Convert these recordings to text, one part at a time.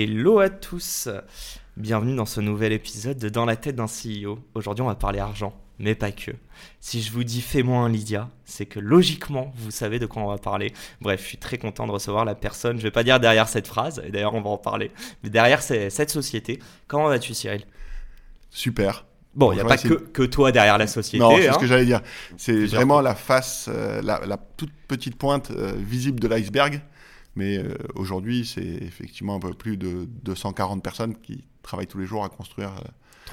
Hello à tous Bienvenue dans ce nouvel épisode de Dans la tête d'un CEO. Aujourd'hui, on va parler argent, mais pas que. Si je vous dis fais-moi un Lydia, c'est que logiquement, vous savez de quoi on va parler. Bref, je suis très content de recevoir la personne, je vais pas dire derrière cette phrase, et d'ailleurs on va en parler, mais derrière cette société. Comment vas-tu Cyril? Super. Bon, il n'y a pas que, que, toi derrière la société. Non, c'est ce hein. que j'allais dire. C'est vraiment la face, euh, la, la, toute petite pointe euh, visible de l'iceberg. Mais euh, aujourd'hui, c'est effectivement un peu plus de 240 personnes qui travaillent tous les jours à construire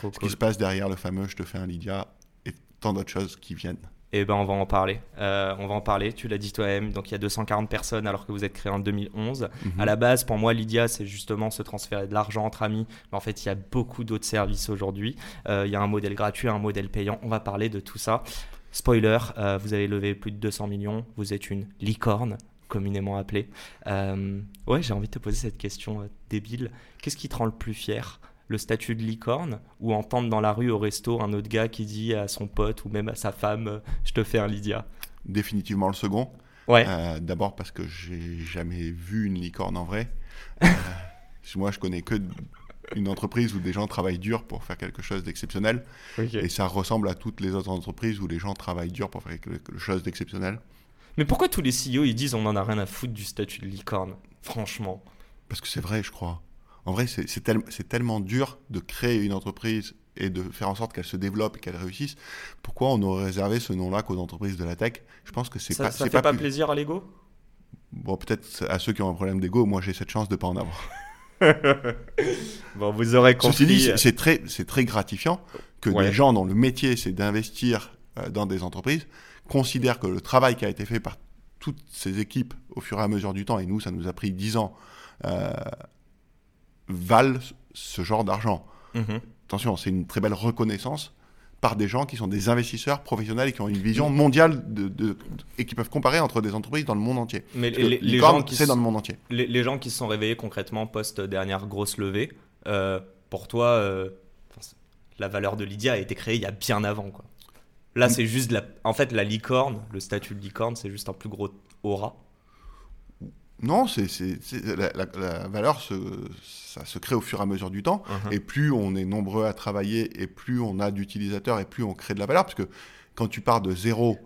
ce qui se passe derrière le fameux Je te fais un Lydia et tant d'autres choses qui viennent. Eh ben, on va en parler. Euh, on va en parler. Tu l'as dit toi-même. Donc, il y a 240 personnes alors que vous êtes créé en 2011. À la base, pour moi, Lydia, c'est justement se transférer de l'argent entre amis. Mais en fait, il y a beaucoup d'autres services aujourd'hui. Euh, il y a un modèle gratuit, un modèle payant. On va parler de tout ça. Spoiler, euh, vous avez levé plus de 200 millions. Vous êtes une licorne communément appelée. ouais, j'ai envie de te poser cette question débile. Qu'est-ce qui te rend le plus fier? Le statut de licorne? Ou entendre dans la rue au resto un autre gars qui dit à son pote ou même à sa femme je te fais un Lydia Définitivement le second. Ouais. Euh, D'abord parce que j'ai jamais vu une licorne en vrai. euh, moi, je connais que une entreprise où des gens travaillent dur pour faire quelque chose d'exceptionnel. Okay. Et ça ressemble à toutes les autres entreprises où les gens travaillent dur pour faire quelque chose d'exceptionnel. Mais pourquoi tous les CEO ils disent on en a rien à foutre du statut de licorne Franchement? Parce que c'est vrai, je crois. En vrai, c'est tel, tellement dur de créer une entreprise et de faire en sorte qu'elle se développe et qu'elle réussisse. Pourquoi on aurait réservé ce nom-là qu'aux entreprises de la tech? Je pense que c'est pas. Ça fait pas, pas plus... plaisir à l'ego? Bon, peut-être à ceux qui ont un problème d'ego. Moi, j'ai cette chance de pas en avoir. bon, vous aurez compris. Ceci dit, c'est très, c'est très gratifiant que Ouais. des gens dont le métier c'est d'investir euh, dans des entreprises considèrent que le travail qui a été fait par toutes ces équipes au fur et à mesure du temps, et nous, ça nous a pris 10 ans, euh, valent ce genre d'argent. Mhm. Attention, c'est une très belle reconnaissance par des gens qui sont des investisseurs professionnels et qui ont une vision mondiale de, de- de- et qui peuvent comparer entre des entreprises dans le monde entier. Mais Parce les, gens qui se- dans le monde entier. les, les gens qui se sont réveillés concrètement post dernière grosse levée, euh, pour toi, euh, la valeur de Lydia a été créée il y a bien avant. Quoi. Là, c'est juste la. En fait, la licorne, le statut de licorne, c'est juste un plus gros aura. Non, c'est la, la- la valeur, se, ça se crée au fur et à mesure du temps. Mhm. Et plus on est nombreux à travailler, et plus on a d'utilisateurs, et plus on crée de la valeur. Parce que quand tu pars de zéro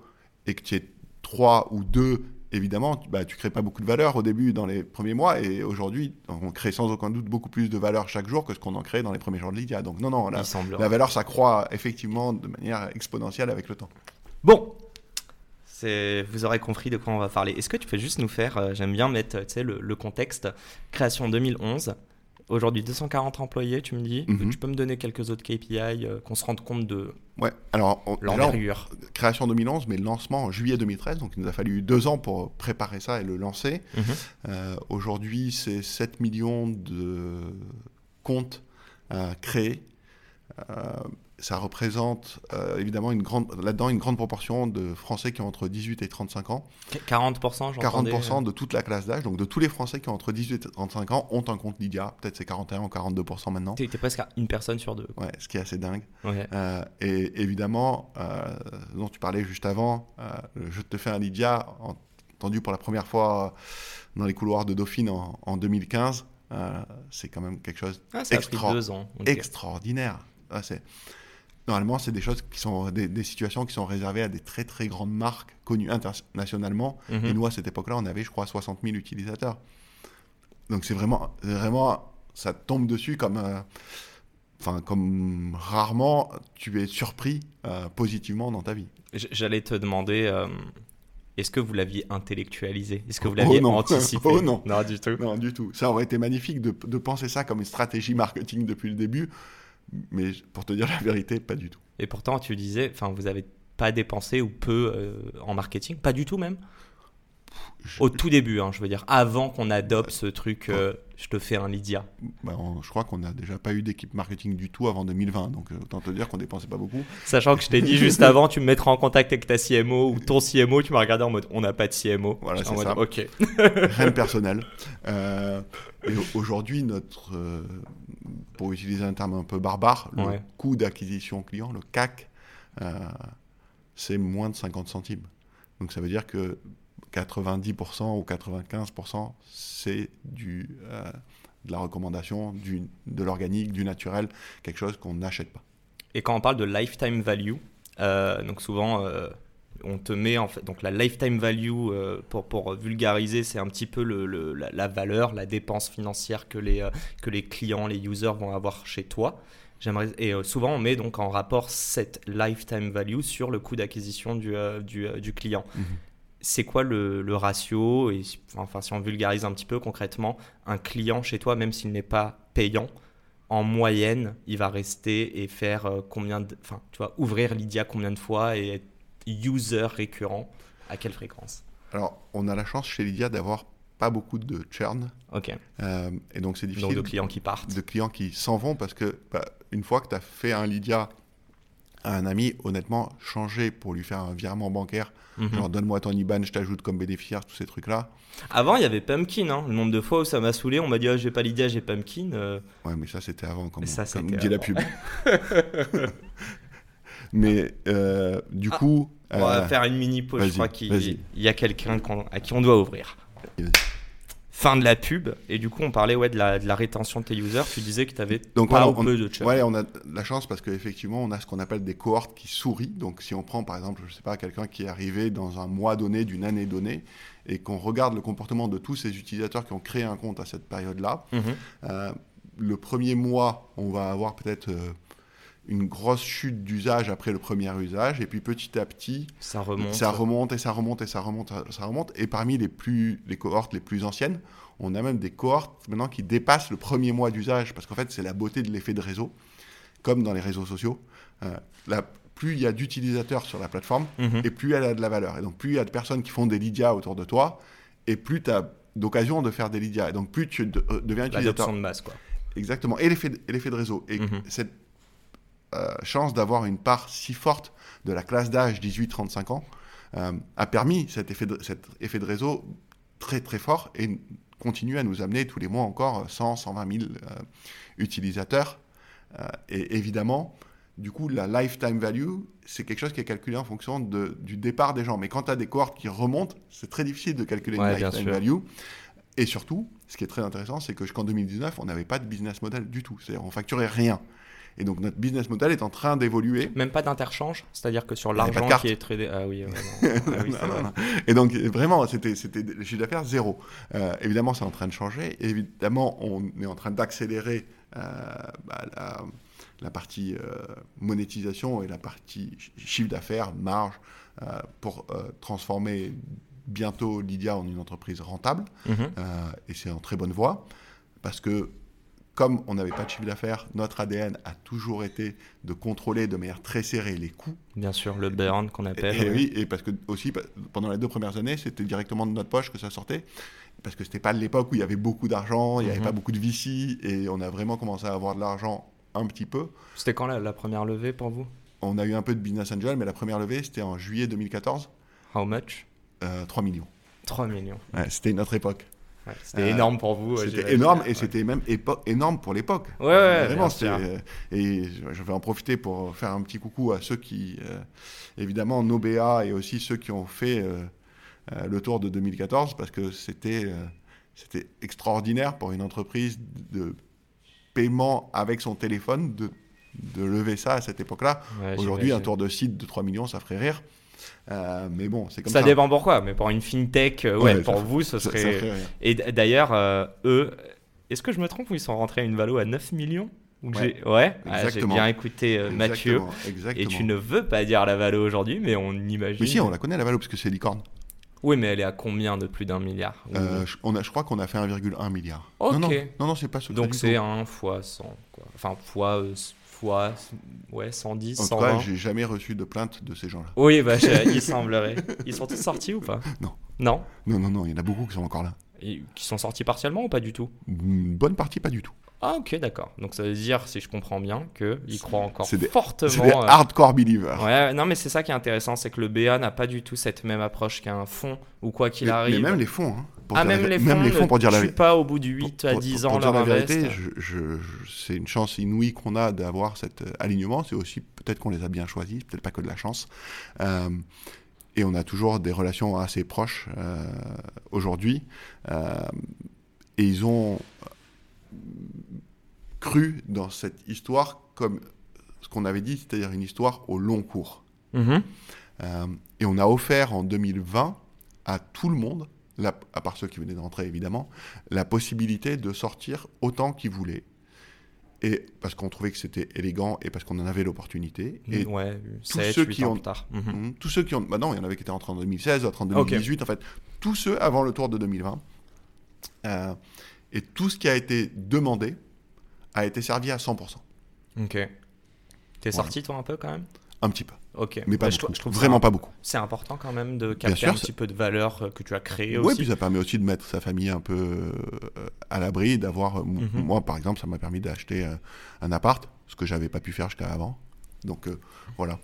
et que tu es trois ou deux, évidemment, tu, bah, tu crées pas beaucoup de valeur au début, dans les premiers mois. Et aujourd'hui, on crée sans aucun doute beaucoup plus de valeur chaque jour que ce qu'on en crée dans les premiers jours de Lydia. Donc non, non, la, la valeur s'accroît effectivement de manière exponentielle avec le temps. Bon, c'est, vous aurez compris de quoi on va parler. Est-ce que tu peux juste nous faire, euh, j'aime bien mettre tu sais, le, le contexte, création 2011, aujourd'hui 240 employés, tu me dis. Mhm. Tu peux me donner quelques autres KPI, euh, qu'on se rende compte de Ouais, alors, l'envergure. création 2011, mais lancement en juillet 2013. Donc, il nous a fallu deux ans pour préparer ça et le lancer. Mhm. Euh, Aujourd'hui, c'est 7 millions de comptes. Euh, ça représente euh, évidemment une grande, là-dedans une grande proportion de Français qui ont entre 18 et 35 ans. 40%, j'entendais. 40% de toute la classe d'âge, donc de tous les Français qui ont entre 18 et 35 ans, ont un compte Lydia. Peut-être c'est 41 ou 42% maintenant. T'es, presque à une personne sur deux. Ouais, ce qui est assez dingue. Euh, et évidemment, euh, dont tu parlais juste avant, euh, Je te fais un Lydia, entendu pour la première fois dans les couloirs de Dauphine en, en 2015, euh, c'est quand même quelque chose Ah, ça a pris Extra- deux ans. extraordinaire. Ah, c'est- Normalement, c'est des choses qui sont des, des situations qui sont réservées à des très très grandes marques connues internationalement. Mhm. Et nous, à cette époque-là, on avait, je crois, 60 000 utilisateurs. Donc c'est vraiment, vraiment, ça tombe dessus comme, euh, enfin, comme rarement tu es surpris euh, positivement dans ta vie. J'allais te demander, euh, est-ce que vous l'aviez intellectualisé? Est-ce que vous Oh l'aviez anticipé? Oh non. Non, du tout. Non, du tout. Ça aurait été magnifique de, de penser ça comme une stratégie marketing depuis le début, mais pour te dire la vérité, pas du tout. Et pourtant, tu disais, enfin, vous avez pas dépensé ou peu euh, en marketing Pas du tout même? Au tout début, hein, je veux dire, avant qu'on adopte ce truc, euh, je te fais un Lydia. Bah, on- je crois qu'on n'a déjà pas eu d'équipe marketing du tout avant 2020, donc euh, autant te dire qu'on dépensait pas beaucoup. Sachant que je t'ai dit juste avant, tu me mettras en contact avec ta CMO ou ton CMO, tu m'as regardé en mode on n'a pas de CMO. Voilà, c'est ça. Ok. Rien de personnel. Euh, aujourd'hui, notre, euh, pour utiliser un terme un peu barbare, le Ouais. coût d'acquisition client, le CAC, c'est moins de 50 centimes. Donc ça veut dire que 90% ou 95%, c'est du, euh, de la recommandation, du, de l'organique, du naturel, quelque chose qu'on n'achète pas. Et quand on parle de lifetime value, euh, donc souvent euh, on te met en fait donc la lifetime value pour, pour vulgariser, c'est un petit peu le, le- la, la valeur, la dépense financière que les que les clients, les users vont avoir chez toi. J'aimerais et souvent on met donc en rapport cette lifetime value sur le coût d'acquisition du, du, du client. Mhm. C'est quoi le, le ratio et si- enfin si on vulgarise un petit peu concrètement, un client chez toi même s'il n'est pas payant, en moyenne, il va rester et faire euh, combien de. Enfin, tu vois, ouvrir Lydia combien de fois et être user récurrent à quelle fréquence? Alors, on a la chance chez Lydia d'avoir pas beaucoup de churn, Ok. euh, et donc c'est Donc difficile de clients qui partent. de clients qui s'en vont parce que bah, une fois que tu as fait un Lydia à un ami, honnêtement, changer pour lui faire un virement bancaire, Mhm. genre donne-moi ton IBAN, je t'ajoute comme bénéficiaire, tous ces trucs-là. Avant, il y avait Pumpkin. Hein. Le nombre de fois où ça m'a saoulé, on m'a dit ah, j'ai pas Lydia, j'ai Pumpkin. euh, Ouais, mais ça c'était avant, comme, Ça, comme dit la avant. pub. mais euh, du Ah, coup, On va euh, faire une mini pause. Je crois qu'il y a quelqu'un à qui on doit ouvrir. Fin de la pub. Et du coup, on parlait ouais, de, la, de la rétention de tes users. Tu disais que tu avais Donc, pas on- peu de churn. Ouais, on a de la chance parce qu'effectivement, on a ce qu'on appelle des cohortes qui sourient. Donc, si on prend par exemple, je sais pas, quelqu'un qui est arrivé dans un mois donné, d'une année donnée, et qu'on regarde le comportement de tous ces utilisateurs qui ont créé un compte à cette période-là, Mhm. euh, le premier mois, on va avoir peut-être euh, une grosse chute d'usage après le premier usage, et puis petit à petit, Ça remonte. ça remonte et ça remonte et ça remonte, ça remonte. Et parmi les, plus, les cohortes les plus anciennes, on a même des cohortes maintenant qui dépassent le premier mois d'usage, parce qu'en fait, c'est la beauté de l'effet de réseau, comme dans les réseaux sociaux. Euh, la- plus il y a d'utilisateurs sur la plateforme, Mhm. et plus elle a de la valeur. Et donc, plus il y a de personnes qui font des Lydia autour de toi, et plus tu as d'occasion de faire des Lydia. Et donc, plus tu de- euh, deviens utilisateur. De masse, quoi. Exactement. Et l'effet de, de réseau. Et Mhm. cette euh, chance d'avoir une part si forte de la classe d'âge 18-35 ans euh, a permis cet effet, de, cet effet de réseau très très fort et continue à nous amener tous les mois encore 100, 120 000 euh, utilisateurs. Euh, et évidemment, du coup, la lifetime value, c'est quelque chose qui est calculé en fonction de, du départ des gens. Mais quand tu as des cohortes qui remontent, c'est très difficile de calculer Ouais, une lifetime value. Et surtout, ce qui est très intéressant, c'est que jusqu'en 2019, on n'avait pas de business model du tout. C'est-à-dire, on facturait rien. Et donc, notre business model est en train d'évoluer. Même pas d'interchange, c'est-à-dire que sur l'argent carte. qui est tradé. Ah oui. Ah oui, c'est Non, vrai. non, non. Et donc, vraiment, c'était le chiffre d'affaires zéro. Euh, évidemment, c'est en train de changer. Évidemment, on est en train d'accélérer euh, bah, la, la partie euh, monétisation et la partie chi- chiffre d'affaires, marge, euh, pour euh, transformer bientôt Lydia en une entreprise rentable. Mhm. Euh, et c'est en très bonne voie. Parce que, comme on n'avait pas de chiffre d'affaires, notre ADN a toujours été de contrôler de manière très serrée les coûts. Bien sûr, le burn qu'on appelle. et oui, et parce que aussi, pendant les deux premières années, c'était directement de notre poche que ça sortait. Parce que c'était pas l'époque où il y avait beaucoup d'argent, il n'y avait Mhm. pas beaucoup de VC, et on a vraiment commencé à avoir de l'argent un petit peu. C'était quand la, la première levée pour vous? On a eu un peu de business angel, mais la première levée, c'était en juillet 2014, How much? Euh, 3 millions. 3 millions. Ouais, c'était notre époque. Ouais, c'était Euh, énorme pour vous. C'était énorme, et Ouais. c'était même énorme pour l'époque. Ouais, ouais, Vraiment, euh, et je vais en profiter pour faire un petit coucou à ceux qui, euh, évidemment, nos BA et aussi ceux qui ont fait euh, le tour de 2014, parce que c'était c'était extraordinaire pour une entreprise de paiement avec son téléphone de, de lever ça à cette époque-là. Aujourd'hui, un tour de site de 3 millions, ça ferait rire. Euh, mais bon, c'est comme Ça ça. dépend pourquoi, mais pour une fintech, euh, ouais, Ouais, pour ça- vous, ce Ça- ça serait. Et d'ailleurs, euh, eux, est-ce que je me trompe ou ils sont rentrés à une valo à 9 millions Ou Ouais. j'ai- Ouais, Ah, j'ai bien écouté Mathieu. Exactement, Et tu ne veux pas dire la valo aujourd'hui, mais on imagine. Mais si, on la connaît, la Valo, parce que c'est licorne. Oui, mais elle est à combien de plus d'un milliard Euh, je, on a, je crois qu'on a fait 1,1 milliard. Ok. Non, non, non, non, c'est pas ce Donc c'est tout. 1 fois 100. Quoi. Enfin, fois, euh, fois ouais, 110, En tout 120. cas, j'ai jamais reçu de plainte de ces gens-là. Oui, bah, il semblerait. Ils sont tous sortis ou pas? Non? Non, non, non, il y en a beaucoup qui sont encore là. Et qui sont sortis partiellement ou pas du tout Une bonne partie, pas du tout. Ah ok d'accord. Donc ça veut dire, si je comprends bien, qu'ils croient encore des- fortement... C'est des euh, hardcore believers. Ouais, non mais c'est ça qui est intéressant, c'est que le BA n'a pas du tout cette même approche qu'un fonds ou quoi qu'il arrive. mais même les fonds. hein, pour ah dire la même les fonds, même les fonds, pour dire la vérité. pas au bout de 8 à Pour- 10 pour ans dire leur la vérité, invest. je- je- je- c'est une chance inouïe qu'on a d'avoir cet euh, alignement. C'est aussi peut-être qu'on les a bien choisis, peut-être pas que de la chance. Euh, et on a toujours des relations assez proches euh, aujourd'hui. Euh, et ils ont cru dans cette histoire comme ce qu'on avait dit, c'est-à-dire une histoire au long cours. Mhm. Euh, et on a offert en 2020 à tout le monde, la- à part ceux qui venaient d'entrer évidemment, la possibilité de sortir autant qu'ils voulaient. Et parce qu'on trouvait que c'était élégant et parce qu'on en avait l'opportunité. Et ouais, tous 7, ceux 8 qui ans ont- plus tard. Mhm. hum, tous ceux qui ont. Bah non, il y en avait qui étaient entrés en 2016, d'autres en Ok. 2018, en fait. Tous ceux avant le tour de 2020. Euh, et tout ce qui a été demandé a été servi à 100%. Ok. T'es Voilà. sorti toi un peu quand même? Un petit peu. Ok. Mais pas je, beaucoup. je trouve Vraiment pas beaucoup. C'est important quand même de capter sûr, un petit peu de valeur euh, que tu as créée Oui, aussi. puis ça permet aussi de mettre sa famille un peu euh, à l'abri, d'avoir. euh, Mhm. Moi, par exemple, ça m'a permis d'acheter un appart, ce que j'avais pas pu faire jusqu'à avant. Donc euh, voilà.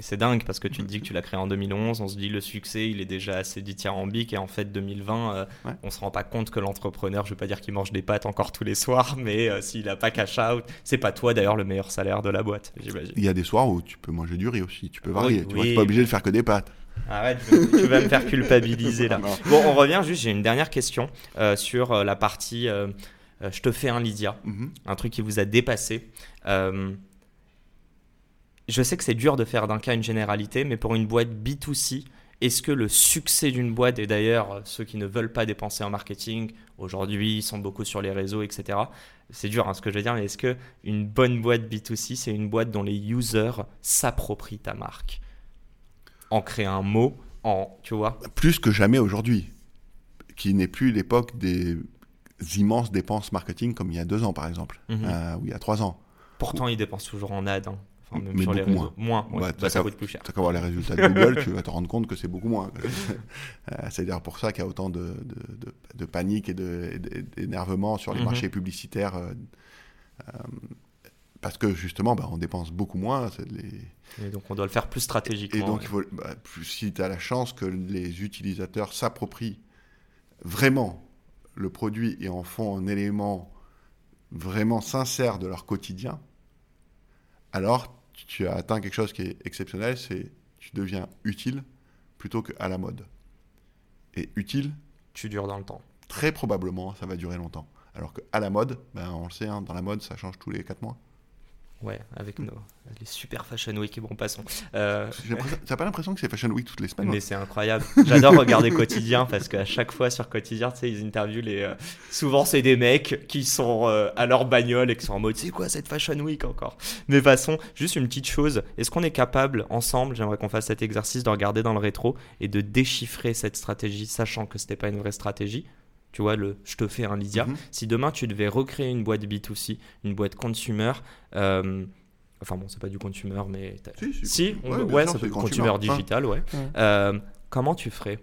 Et c'est dingue parce que tu te dis que tu l'as créé en 2011, on se dit le succès il est déjà assez dithyrambique et en fait 2020 euh, Ouais. on se rend pas compte que l'entrepreneur, je vais pas dire qu'il mange des pâtes encore tous les soirs, mais euh, s'il a pas cash out, c'est pas toi d'ailleurs le meilleur salaire de la boîte, j'imagine. Il y a des soirs où tu peux manger du riz aussi, tu peux varier. Oui, tu oui. t'es pas obligé de faire que des pâtes. Arrête, tu vas- me faire culpabiliser là. Bon, on revient juste, j'ai une dernière question euh, sur la partie je te fais un Lydia. Mhm. un truc qui vous a dépassé. Je sais que c'est dur de faire d'un cas une généralité, mais pour une boîte B2C, est-ce que le succès d'une boîte, et d'ailleurs euh, ceux qui ne veulent pas dépenser en marketing, aujourd'hui ils sont beaucoup sur les réseaux, etc. C'est dur hein, ce que je veux dire, mais est-ce que une bonne boîte B2C, c'est une boîte dont les users s'approprient ta marque En créer un mot, en, tu vois? Plus que jamais aujourd'hui, qui n'est plus l'époque des immenses dépenses marketing comme il y a deux ans, par exemple, euh, ou il y a trois ans. Pourtant ils dépensent toujours en ad, hein. Enfin, même Mais sur les réseaux. Moins, ouais. Ouais, Bah, t'as ça qu'à- coûte plus cher. Tu vas voir les résultats de Google, tu vas te rendre compte que c'est beaucoup moins. Euh, c'est d'ailleurs pour ça qu'il y a autant de, de- de- de panique et d'énervement sur les Mhm. marchés publicitaires. euh, euh, parce que justement, bah, on dépense beaucoup moins. c'est les- Et donc on doit le faire plus stratégiquement. Et donc, ouais. il faut, bah, plus- si tu as la chance que les utilisateurs s'approprient vraiment le produit et en font un élément vraiment sincère de leur quotidien, alors tu as atteint quelque chose qui est exceptionnel, c'est tu deviens utile plutôt qu'à la mode. Et utile, tu dures dans le temps. très probablement, ça va durer longtemps. Alors qu'à la mode, ben, on le sait, hein, dans la mode, ça change tous les 4 mois. Ouais, avec nos, les super Fashion Week, bon, passons. Euh, T'as pas l'impression que c'est Fashion Week toutes les semaines mais hein c'est incroyable. J'adore regarder Quotidien parce qu'à chaque fois sur Quotidien, tu sais, ils interviewent les. euh, souvent, c'est des mecs qui sont euh, à leur bagnole et qui sont en mode c'est quoi cette Fashion Week encore? Mais passons, juste une petite chose. Est-ce qu'on est capable, ensemble, j'aimerais qu'on fasse cet exercice de regarder dans le rétro et de déchiffrer cette stratégie, sachant que c'était pas une vraie stratégie? Tu vois, le je te fais un Lydia. Mhm. Si demain tu devais recréer une boîte B2C, une boîte consumer, euh, enfin bon, c'est pas du consumer, mais. t'as- Si, si. Si, on- Ouais, ouais, sûr, ça peut c'est être consumer consumer. digital, ouais. Ouais. Euh, comment tu ferais?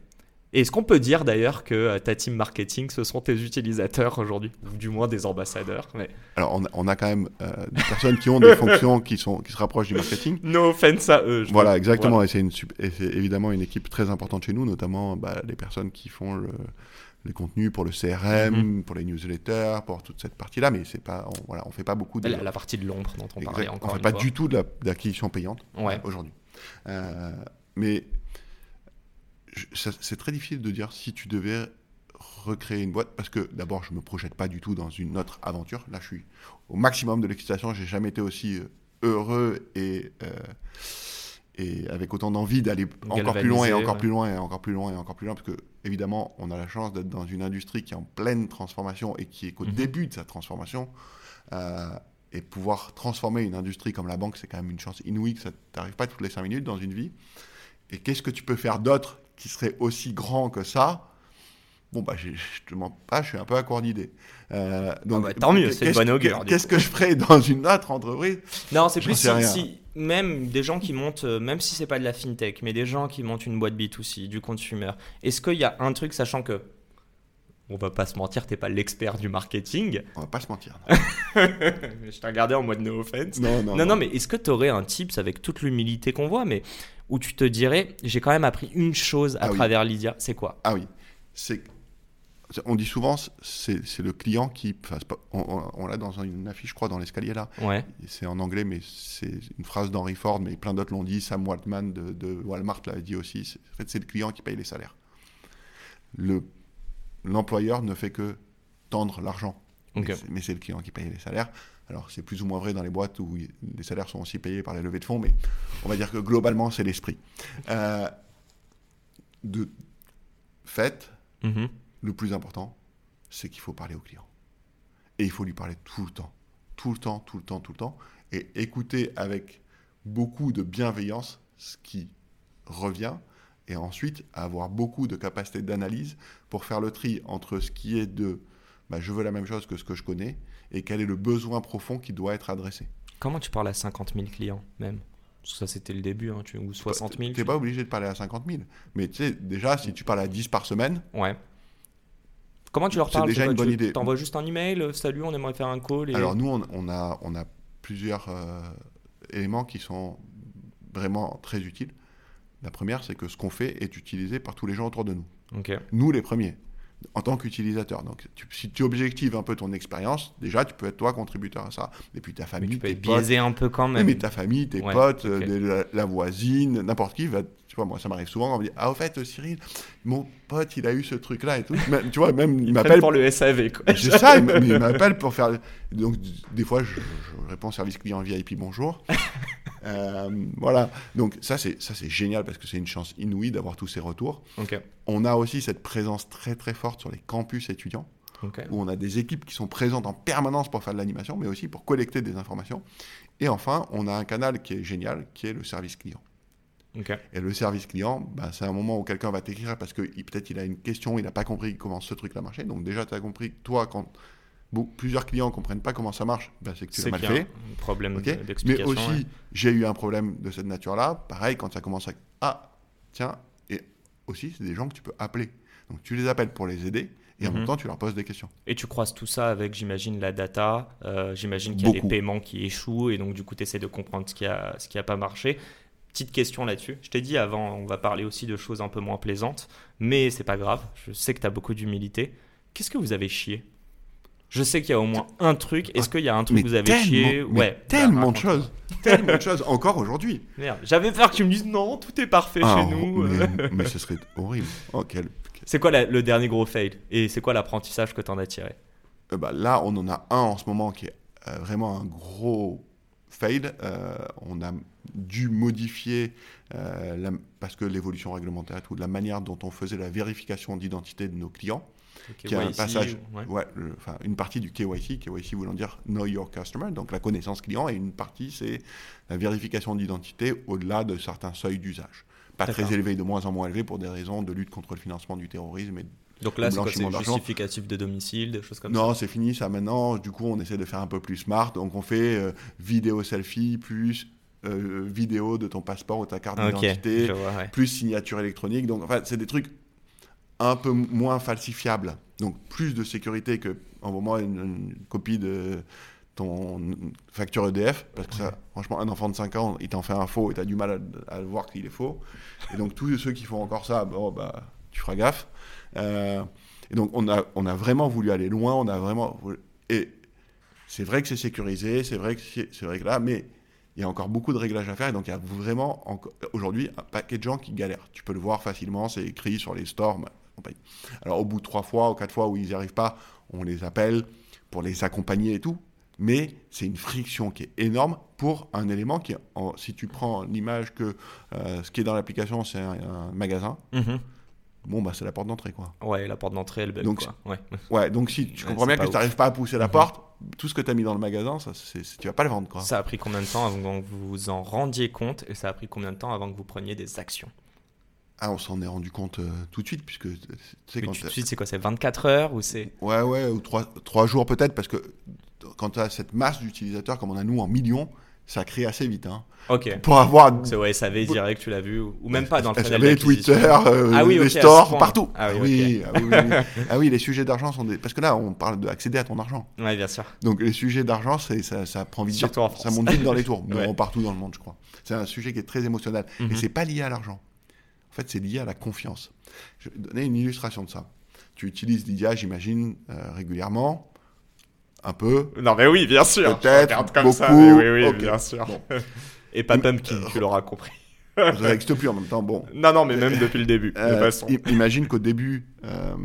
Et Est-ce qu'on peut dire d'ailleurs que euh, ta team marketing, ce sont tes utilisateurs aujourd'hui, ou du moins des ambassadeurs mais... Alors, on a, on a quand même euh, des personnes qui ont des fonctions qui, sont, qui se rapprochent du marketing. No offense à eux. je Voilà, exactement. Et c'est une sup- et c'est évidemment une équipe très importante chez nous, notamment bah, les personnes qui font le- les contenus pour le CRM, Mhm. pour les newsletters, pour toute cette partie-là. Mais c'est pas, on, voilà, on fait pas beaucoup de. La, la partie de l'ombre dont on parlait encore on fait une pas fois. du tout de la- payante Ouais. aujourd'hui. Euh, mais c'est très difficile de dire si tu devais recréer une boîte parce que d'abord je me projette pas du tout dans une autre aventure. Là, je suis au maximum de l'excitation. J'ai jamais été aussi euh, heureux et euh, et avec autant d'envie d'aller encore plus loin et encore ouais. plus loin et encore plus loin et encore plus loin parce que évidemment on a la chance d'être dans une industrie qui est en pleine transformation et qui est qu'au Mhm. début de sa transformation Euh, et pouvoir transformer une industrie comme la banque c'est quand même une chance inouïe que ça t'arrive pas toutes les cinq minutes dans une vie et qu'est-ce que tu peux faire d'autre qui serait aussi grand que ça Bon, bah, je te mens pas, je suis un peu à court d'idée. Euh, donc, bah, tant mieux, c'est de bonne augure. Qu'est-ce que je ferais dans une autre entreprise? Non, c'est plus si, si, même des gens qui montent, euh, même si c'est pas de la fintech, mais des gens qui montent une boîte B2C, du consumer, est-ce qu'il y a un truc, sachant que on va pas se mentir, t'es pas l'expert du marketing? On va pas se mentir. je t'ai regardé en mode no offense. Non, non, non, non mais est-ce que tu aurais un tips avec toute l'humilité qu'on voit, mais où tu te dirais, j'ai quand même appris une chose à ah travers Lydia, c'est quoi? Ah oui, c'est on dit souvent, c'est le client qui. On, l'a dans une affiche, je crois, dans l'escalier là. Ouais. C'est en anglais, mais c'est une phrase d'Henry Ford, mais plein d'autres l'ont dit. Sam Waltman de, Walmart l'a dit aussi. En fait, c'est le client qui paye les salaires. L'employeur ne fait que tendre l'argent. Mais c'est le client qui paye les salaires. Alors, c'est plus ou moins vrai dans les boîtes où les salaires sont aussi payés par les levées de fonds, mais on va dire que globalement, c'est l'esprit. Euh, de fait, mm-hmm le plus important, c'est qu'il faut parler au client. Et il faut lui parler tout le temps. Tout le temps, tout le temps, tout le temps. Et écouter avec beaucoup de bienveillance ce qui revient. Et ensuite, avoir beaucoup de capacité d'analyse pour faire le tri entre ce qui est de bah, je veux la même chose que ce que je connais et quel est le besoin profond qui doit être adressé. Comment tu parles à 50 000 clients même? Ça, c'était le début, hein, tu, ou 60 000. Tu n'es pas obligé de parler à 50 000. Mais tu sais, déjà, si tu parles à 10 par semaine, ouais. Comment tu leur parles C'est déjà une bonne idée. Tu envoies juste un email, euh, salut, on aimerait faire un call. Alors nous, on, a, on a plusieurs euh, éléments qui sont vraiment très utiles. La première, c'est que ce qu'on fait est utilisé par tous les gens autour de nous. Nous, les premiers en tant qu'utilisateur. Donc, si tu objectives un peu ton expérience, déjà, tu peux être toi contributeur à ça. Et puis ta famille, mais tu peux être biaisé un peu quand même. mais ta famille, tes potes, euh, la, voisine, n'importe qui va. Tu vois, moi, ça m'arrive souvent. On me dit Ah, au fait, Cyril, mon pote, il a eu ce truc-là et tout. tu vois, même il, m'appelle pour le SAV. C'est ça, il m'appelle pour faire. Donc, des fois, je, je réponds service client VIP bonjour. Euh, voilà, donc ça c'est ça c'est génial parce que c'est une chance inouïe d'avoir tous ces retours. On a aussi cette présence très très forte sur les campus étudiants. où on a des équipes qui sont présentes en permanence pour faire de l'animation, mais aussi pour collecter des informations. Et enfin, on a un canal qui est génial, qui est le service client. Et le service client, bah, c'est un moment où quelqu'un va t'écrire parce que peut-être il a une question, il n'a pas compris comment ce truc-là marchait. Donc déjà, tu as compris, toi, quand plusieurs clients ne comprennent pas comment ça marche, ben, c'est que tu l'as mal fait. Un problème Mais aussi, j'ai eu un problème de cette nature-là. Pareil, quand ça commence à. Ah, tiens, et aussi, c'est des gens que tu peux appeler. Donc tu les appelles pour les aider. Et en même mhm. temps, tu leur poses des questions. Et tu croises tout ça avec, j'imagine, la data. Euh, j'imagine qu'il y a des paiements qui échouent. Et donc, du coup, tu essaies de comprendre ce qui n'a ce qui a pas marché. Petite question là-dessus. Je t'ai dit avant, on va parler aussi de choses un peu moins plaisantes. Mais c'est pas grave. Je sais que tu as beaucoup d'humilité. Qu'est-ce que vous avez chié? Je sais qu'il y a au moins un truc. Est-ce qu'il y a un truc que vous avez chié? Ouais. Tellement de choses. tellement de choses. Encore aujourd'hui. Merde. J'avais peur que tu me dises non, tout est parfait ah, chez nous. Mais, ce serait horrible. Oh, c'est quoi le dernier gros fail? Et c'est quoi l'apprentissage que tu en as tiré? Euh, bah, Là, on en a un en ce moment qui est euh, vraiment un gros fail. Euh, on a dû modifier, parce que l'évolution réglementaire ou la manière dont on faisait la vérification d'identité de nos clients qui a un passage, ouais. enfin, une partie du KYC, KYC voulant dire Know Your Customer, donc la connaissance client, et une partie c'est la vérification d'identité au-delà de certains seuils d'usage. Pas très élevé, de moins en moins élevé pour des raisons de lutte contre le financement du terrorisme et donc là, c'est justificatif de domicile, des choses comme ça Non, c'est fini ça maintenant. Du coup, on essaie de faire un peu plus smart. Donc on fait euh, vidéo selfie plus euh, vidéo de ton passeport ou ta carte d'identité, plus signature électronique. Donc en fait, c'est des trucs un peu moins falsifiable. Donc plus de sécurité que en moment une, copie de ton facture EDF, parce que ça, franchement, un enfant de 5 ans, il t'en fait un faux et tu as du mal à, voir qu'il est faux. Et donc tous ceux qui font encore ça, bon, bah, tu feras gaffe. Euh, et donc on a, on a vraiment voulu aller loin, on a vraiment... Et c'est vrai que c'est sécurisé, c'est vrai que c'est vrai que là, mais il y a encore beaucoup de réglages à faire. Et donc, il y a vraiment aujourd'hui un paquet de gens qui galèrent. Tu peux le voir facilement, c'est écrit sur les stores. Alors au bout de trois fois ou quatre fois où ils n'y arrivent pas, on les appelle pour les accompagner et tout. Mais c'est une friction qui est énorme pour un élément qui, si tu prends l'image que euh, ce qui est dans l'application, c'est un, magasin, mhm. Bon, bah, c'est la porte d'entrée. quoi. Ouais, la porte d'entrée, elle belle. Donc, quoi. Ouais. ouais. donc si tu comprends bien que tu n'arrives pas à pousser la mhm. porte, tout ce que tu as mis dans le magasin, ça, tu vas pas le vendre. Quoi. Ça a pris combien de temps avant que vous vous en rendiez compte et ça a pris combien de temps avant que vous preniez des actions? Ah, on s'en est rendu compte euh, tout de suite, puisque tu sais, Mais quand tout de suite, c'est quoi C'est 24 heures ou c'est. Ouais, ouais, ou trois, trois jours peut-être, parce que quand tu as cette masse d'utilisateurs comme on a nous en millions, ça crée assez vite. Hein. Ok. Pour avoir C'est ouais, SAV direct, tu l'as vu, ou même pas dans le SAV. Twitter, euh, Ah oui, les stores, partout. Ah oui, oui, ah oui, oui, oui. Ah oui, les sujets d'argent sont des. Parce que là, on parle d'accéder à ton argent. Ouais, bien sûr. Donc les sujets d'argent, ça, ça prend vite. Surtout en ça France. monte vite dans les tours, mais Ouais. partout dans le monde, je crois. C'est un sujet qui est très émotionnel. Mhm. Et c'est pas lié à l'argent. En fait, c'est lié à la confiance. Je vais donner une illustration de ça. Tu utilises Lydia, j'imagine, euh, régulièrement. Un peu. Non, mais oui, bien sûr. Peut-être, Je comme beaucoup. ça, mais oui, oui, Ok. bien sûr. Bon. Et pas Pumpkin, tu l'auras compris. Ça n'existe plus en même temps. Bon. Non, non, mais même depuis le début, de Euh, façon. imagine qu'au début euh,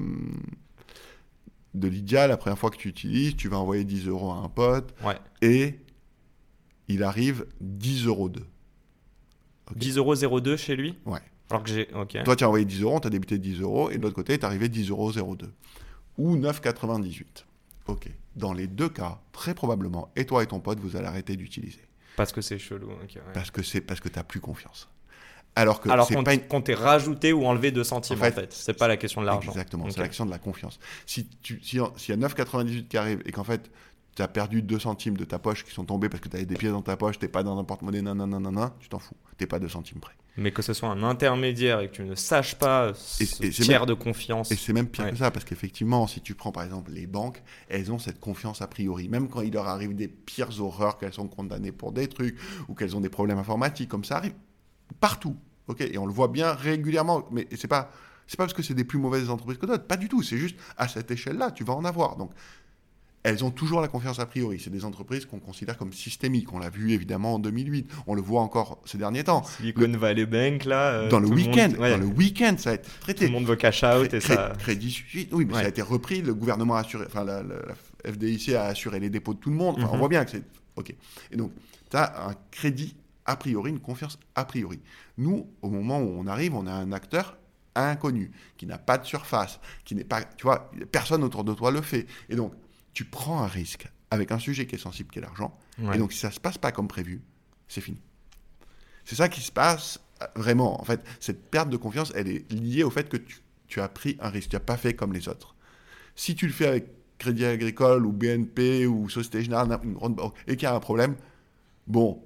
de Lydia, la première fois que tu utilises, tu vas envoyer 10 euros à un pote Ouais. et il arrive 10 euros 2. 10,02€ chez lui? Ouais. Alors que j'ai. Ok. Toi, tu as envoyé 10 euros, tu as débuté 10 euros, et de l'autre côté, tu es arrivé 10 euros 02. Ou 9,98. Ok. Dans les deux cas, très probablement, et toi et ton pote, vous allez arrêter d'utiliser. Parce que c'est chelou. ouais. Parce que c'est parce que tu n'as plus confiance. Alors que Alors qu'on pas une... t'ait rajouté ou enlevé 2 centimes, en En fait. fait, C'est pas la question de l'argent. Exactement, c'est l'action de la confiance. Si tu si, s'il y a 9,98 qui arrive et qu'en fait, tu as perdu 2 centimes de ta poche qui sont tombés parce que tu avais des pièces dans ta poche, t'es pas dans un porte-monnaie, nanana, tu t'en fous. T'es pas 2 centimes près. Mais que ce soit un intermédiaire et que tu ne saches pas Et- ce et c'est tiers même- de confiance. Et c'est même pire Ouais. que ça, parce qu'effectivement, si tu prends par exemple les banques, elles ont cette confiance a priori. Même quand il leur arrive des pires horreurs, qu'elles sont condamnées pour des trucs, ou qu'elles ont des problèmes informatiques, comme ça arrive partout. ok? Et on le voit bien régulièrement. Mais c'est pas, c'est pas parce que c'est des plus mauvaises entreprises que d'autres. Pas du tout. C'est juste à cette échelle-là, tu vas en avoir. Donc, elles ont toujours la confiance a priori. C'est des entreprises qu'on considère comme systémiques. On l'a vu évidemment en 2008. On le voit encore ces derniers temps. Silicon Valley Bank, là. euh, Dans le tout week-end, monde- ouais, dans le week-end, ça a été Tout traité. le monde veut cash out et Cré- ça. Crédit Suisse, oui, mais Ouais. ça a été repris. Le gouvernement a assuré, enfin, la, la- la FDIC a assuré les dépôts de tout le monde. Enfin, On Mhm. voit bien que c'est. OK. Et donc, tu as un crédit a priori, une confiance a priori. Nous, au moment où on arrive, on a un acteur inconnu, qui n'a pas de surface, qui n'est pas. Tu vois, personne autour de toi le fait. Et donc, tu prends un risque avec un sujet qui est sensible, qui est l'argent. Ouais. Et donc, si ça se passe pas comme prévu, c'est fini. C'est ça qui se passe euh, vraiment. En fait, cette perte de confiance, elle est liée au fait que tu, tu as pris un risque. Tu n'as pas fait comme les autres. Si tu le fais avec Crédit Agricole ou BNP ou Société Générale, une grande banque, et qu'il y a un problème, bon,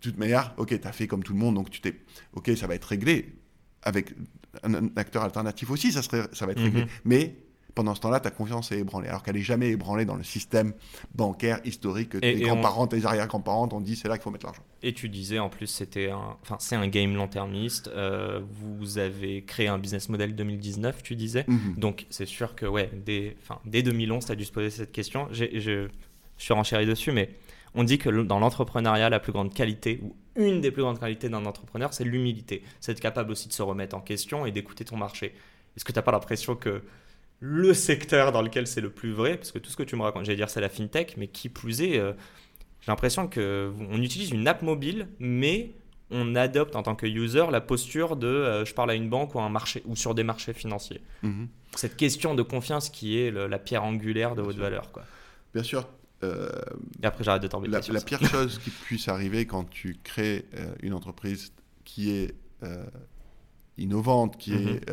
de toute manière, ok, tu as fait comme tout le monde, donc tu t'es. Ok, ça va être réglé. Avec un, un acteur alternatif aussi, ça, serait, ça va être réglé. Mhm. Mais pendant ce temps-là, ta confiance est ébranlée. Alors qu'elle n'est jamais ébranlée dans le système bancaire historique que Et- tes et on- grands-parents, tes arrière-grands-parents t'ont dit c'est là qu'il faut mettre l'argent. Et tu disais en plus, c'était un, enfin, c'est un game long-termiste. Euh, vous avez créé un business model 2019, tu disais. Mhm. Donc c'est sûr que ouais, dès, enfin, dès 2011, tu as dû se poser cette question. Je, je suis renchéri dessus, mais on dit que dans l'entrepreneuriat, la plus grande qualité, ou une des plus grandes qualités d'un entrepreneur, c'est l'humilité. C'est être capable aussi de se remettre en question et d'écouter ton marché. Est-ce que tu n'as pas l'impression que le secteur dans lequel c'est le plus vrai, parce que tout ce que tu me racontes, j'allais dire c'est la fintech, mais qui plus est, euh, j'ai l'impression que on utilise une app mobile, mais on adopte en tant que user la posture de euh, je parle à une banque ou à un marché ou sur des marchés financiers. Mhm. Cette question de confiance qui est le- la pierre angulaire de Bien votre sûr. valeur. Quoi. Bien sûr, euh, Et après, j'arrête de t'embêter. la, la pire chose qui puisse arriver quand tu crées une entreprise qui est innovante, qui Mhm. est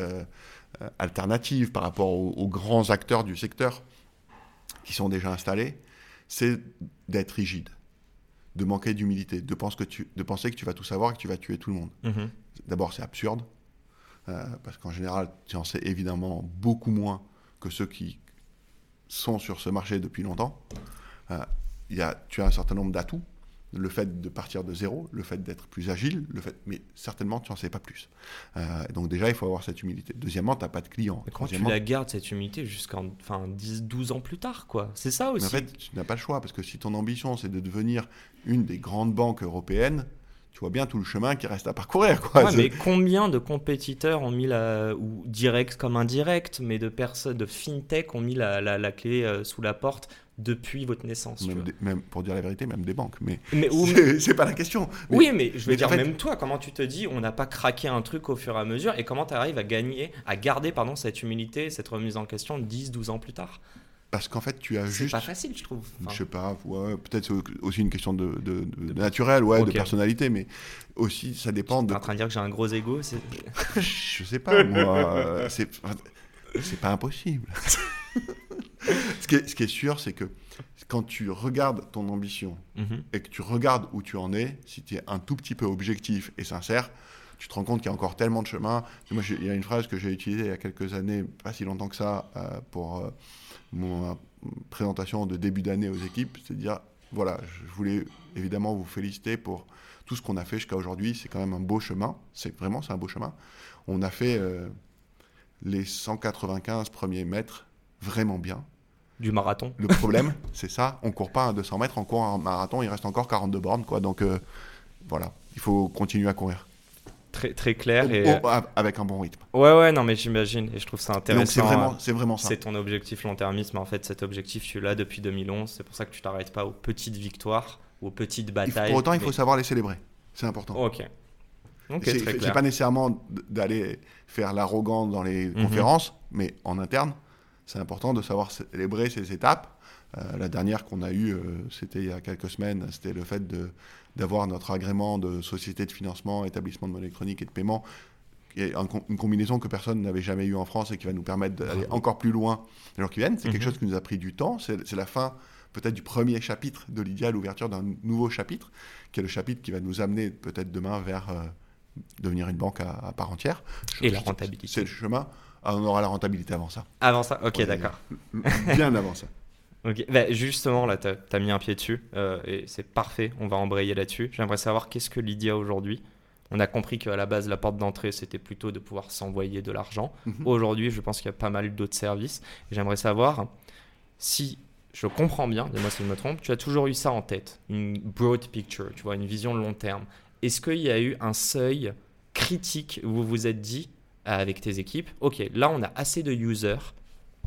euh, alternative par rapport aux, aux grands acteurs du secteur qui sont déjà installés, c'est d'être rigide, de manquer d'humilité, de, penser que tu- de penser que tu vas tout savoir et que tu vas tuer tout le monde. Mhm. D'abord, c'est absurde, euh, parce qu'en général, tu en sais évidemment beaucoup moins que ceux qui sont sur ce marché depuis longtemps. Euh, y a, tu as un certain nombre d'atouts, le fait de partir de zéro, le fait d'être plus agile, le fait, mais certainement, tu n'en sais pas plus. Euh, donc déjà, il faut avoir cette humilité. Deuxièmement, tu n'as pas de clients. Mais Comment tu la gardes cette humilité jusqu'en enfin, 10, 12 ans plus tard quoi? C'est ça mais aussi. en fait, tu n'as pas le choix, parce que si ton ambition, c'est de devenir une des grandes banques européennes, tu vois bien tout le chemin qui reste à parcourir. Quoi. Ouais, C'est- mais combien de compétiteurs ont mis la ou direct comme indirect, mais de personnes de fintech ont mis la, la, la clé euh, sous la porte depuis votre naissance tu même, vois. des- même, pour dire la vérité, même des banques. Mais Mais, c'est c'est pas la question. Mais- oui, mais je veux mais dire en fait- même toi, comment tu te dis, on n'a pas craqué un truc au fur et à mesure, et comment tu arrives à gagner, à garder pardon cette humilité, cette remise en question 10, 12 ans plus tard? Parce qu'en fait, tu as C'est juste. pas facile, je trouve. Enfin, Je sais pas, ouais, peut-être c'est aussi une question de, de, de- de naturel, ouais, de personnalité, mais aussi ça dépend de. en train de dire que j'ai un gros ego c'est- Je sais pas, moi, euh, c'est c'est pas impossible. ce, qui est, ce qui est sûr, c'est que quand tu regardes ton ambition Mhm. et que tu regardes où tu en es, si tu es un tout petit peu objectif et sincère, tu te rends compte qu'il y a encore tellement de chemin. Moi, il y a une phrase que j'ai utilisée il y a quelques années, pas si longtemps que ça, euh, pour euh, mon euh, présentation de début d'année aux équipes, c'est de dire, voilà, je voulais évidemment vous féliciter pour tout ce qu'on a fait jusqu'à aujourd'hui. C'est quand même un beau chemin. C'est vraiment, c'est un beau chemin. On a fait euh, les 195 premiers mètres vraiment bien. Du marathon. Le problème, c'est ça, on court pas un 200 mètres, on court un marathon, il reste encore 42 bornes, quoi. Donc euh, voilà, il faut continuer à courir. Très, très clair. Et... Au- avec un bon rythme. Ouais, ouais, non, mais j'imagine. Et je trouve ça intéressant. donc c'est vraiment, c'est vraiment ça. C'est ton objectif long-termisme. En fait, cet objectif, tu l'as depuis 2011. C'est pour ça que tu t'arrêtes pas aux petites victoires, aux petites batailles. pour autant, il faut savoir les célébrer. C'est important. Ok. Ok, c'est pas nécessairement d'aller faire l'arrogant dans les Mhm. conférences, mais en interne, c'est important de savoir célébrer ces étapes. Euh, la dernière qu'on a eue, euh, c'était il y a quelques semaines, c'était le fait d'avoir notre agrément de société de financement, établissement de monnaie électronique et de paiement, qui est un une combinaison que personne n'avait jamais eue en France et qui va nous permettre d'aller encore plus loin les jours qui viennent. C'est quelque Mhm. chose qui nous a pris du temps. C'est la fin peut-être du premier chapitre de Lydia, l'ouverture d'un nouveau chapitre, qui est le chapitre qui va nous amener peut-être demain vers euh, devenir une banque à, à part entière. Et la rentabilité. C'est le chemin. Ah, on aura la rentabilité avant ça. Avant ça, ok, d'accord. Bien avant ça. Ok, bah, justement, là, tu as, mis un pied dessus euh, et c'est parfait, on va embrayer là-dessus. J'aimerais savoir qu'est-ce que Lydia aujourd'hui On a compris qu'à la base, la porte d'entrée, c'était plutôt de pouvoir s'envoyer de l'argent. Mhm. Aujourd'hui, je pense qu'il y a pas mal d'autres services. J'aimerais savoir si je comprends bien, dis-moi si je me trompe, tu as toujours eu ça en tête, une broad picture, tu vois, une vision long terme. Est-ce qu'il y a eu un seuil critique où vous vous êtes dit avec tes équipes, ok, là on a assez de users,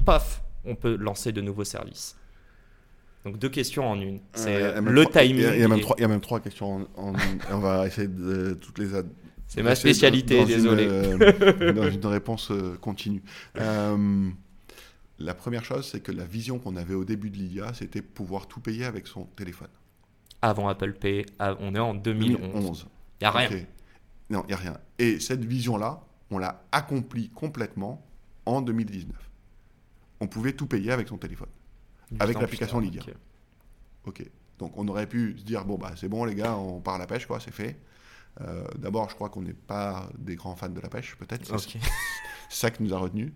paf, on peut lancer de nouveaux services Donc deux questions en une. C'est Euh, le timing. Il y a, y même trois, il y a même trois questions. En, en- on va essayer de toutes les. ad- C'est ma de- spécialité, dans une, désolé. euh, dans une réponse euh, continue. Euh, la première chose, c'est que la vision qu'on avait au début de Lydia, c'était pouvoir tout payer avec son téléphone. Avant Apple Pay, on est en 2011. 2011. Il n'y a rien. Non, il n'y a rien. Et cette vision-là, on l'a accomplie complètement en 2019. On pouvait tout payer avec son téléphone. Avec l'application Lydia. ok. Ok. Donc on aurait pu se dire bon bah c'est bon les gars, on part à la pêche quoi, c'est fait. Euh, D'abord, je crois qu'on n'est pas des grands fans de la pêche, peut-être. C'est ça qui nous a retenus.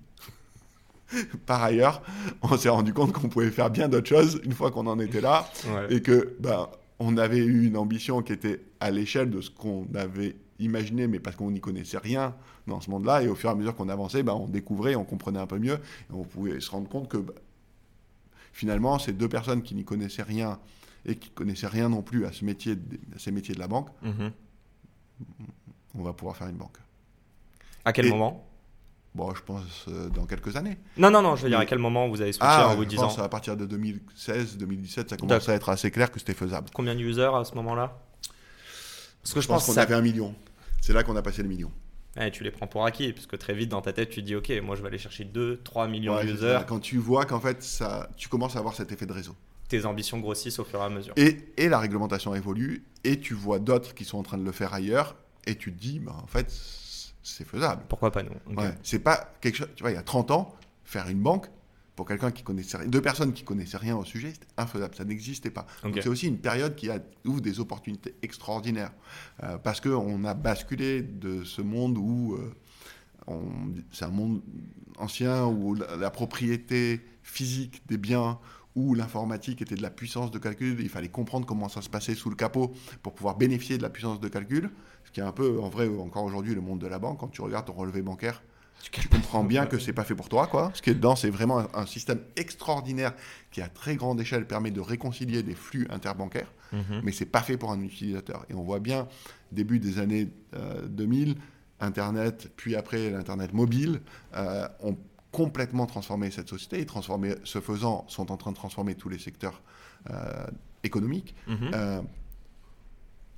Par ailleurs, on s'est rendu compte qu'on pouvait faire bien d'autres choses une fois qu'on en était là Ouais. et que ben, on avait eu une ambition qui était à l'échelle de ce qu'on avait imaginé, mais parce qu'on n'y connaissait rien dans ce monde-là. Et au fur et à mesure qu'on avançait, ben, on découvrait, on comprenait un peu mieux. Et on pouvait se rendre compte que ben, finalement, ces deux personnes qui n'y connaissaient rien et qui connaissaient rien non plus à, ce métier, de- à ces métiers de la banque, Mhm. on va pouvoir faire une banque. À quel Et- moment? Bon, je pense euh, dans quelques années. Non, non, non, je veux dire, à quel moment vous avez switché Ah, en vous je disant pense à partir de 2016, 2017, ça commençait à être assez clair que c'était faisable. combien de users à ce moment-là? Parce que je, pense, qu'on ça... avait un million. C'est là qu'on a passé le million. Ouais, tu les prends pour acquis, parce que très vite dans ta tête, tu te dis, ok, moi je vais aller chercher 2, 3 millions Ouais, de c'est users. ça. Quand tu vois qu'en fait, ça, tu commences à avoir cet effet de réseau. Tes ambitions grossissent au fur et à mesure. Et, et la réglementation évolue, et tu vois d'autres qui sont en train de le faire ailleurs, et tu te dis, bah, en fait, c'est faisable. Pourquoi pas nous? Ouais. C'est pas quelque chose. Tu vois, il y a 30 ans, faire une banque, pour quelqu'un qui connaissait rien, deux personnes qui connaissaient rien au sujet, c'était infaisable. Ça n'existait pas. Donc Ok. c'est aussi une période qui a, ouvre des opportunités extraordinaires. Euh, parce qu'on a basculé de ce monde où. euh, c'est un monde ancien où la, la propriété physique des biens, où l'informatique était de la puissance de calcul, il fallait comprendre comment ça se passait sous le capot pour pouvoir bénéficier de la puissance de calcul, ce qui est un peu, en vrai, encore aujourd'hui, le monde de la banque. Quand tu regardes ton relevé bancaire, tu comprends bien que c'est pas fait pour toi, quoi. Ce qui est dedans, c'est vraiment un, un système extraordinaire qui, à très grande échelle, permet de réconcilier des flux interbancaires Mhm. mais c'est pas fait pour un utilisateur. Et on voit bien, début des années euh, 2000, Internet, puis après l'Internet mobile, euh, ont complètement transformé cette société. Et transformé, ce faisant, sont en train de transformer tous les secteurs euh, économiques. Mhm. Euh,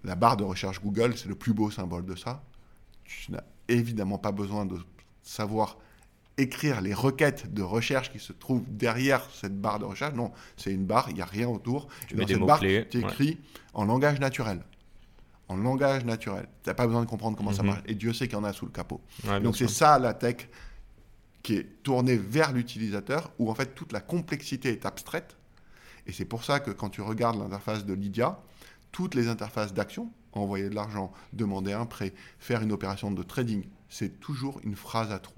la barre de recherche Google, c'est le plus beau symbole de ça. Tu n'as évidemment pas besoin de savoir écrire les requêtes de recherche qui se trouvent derrière cette barre de recherche. Non, c'est une barre, il n'y a rien autour. Tu Et mets dans des cette barre, tu écris en langage naturel. En langage naturel. Tu n'as pas besoin de comprendre comment ça Mhm. marche. Et Dieu sait qu'il y en a sous le capot. Ouais, Donc c'est ça la tech qui est tournée vers l'utilisateur, où en fait toute la complexité est abstraite. Et c'est pour ça que quand tu regardes l'interface de Lydia, toutes les interfaces d'action, envoyer de l'argent, demander un prêt, faire une opération de trading, c'est toujours une phrase à trous.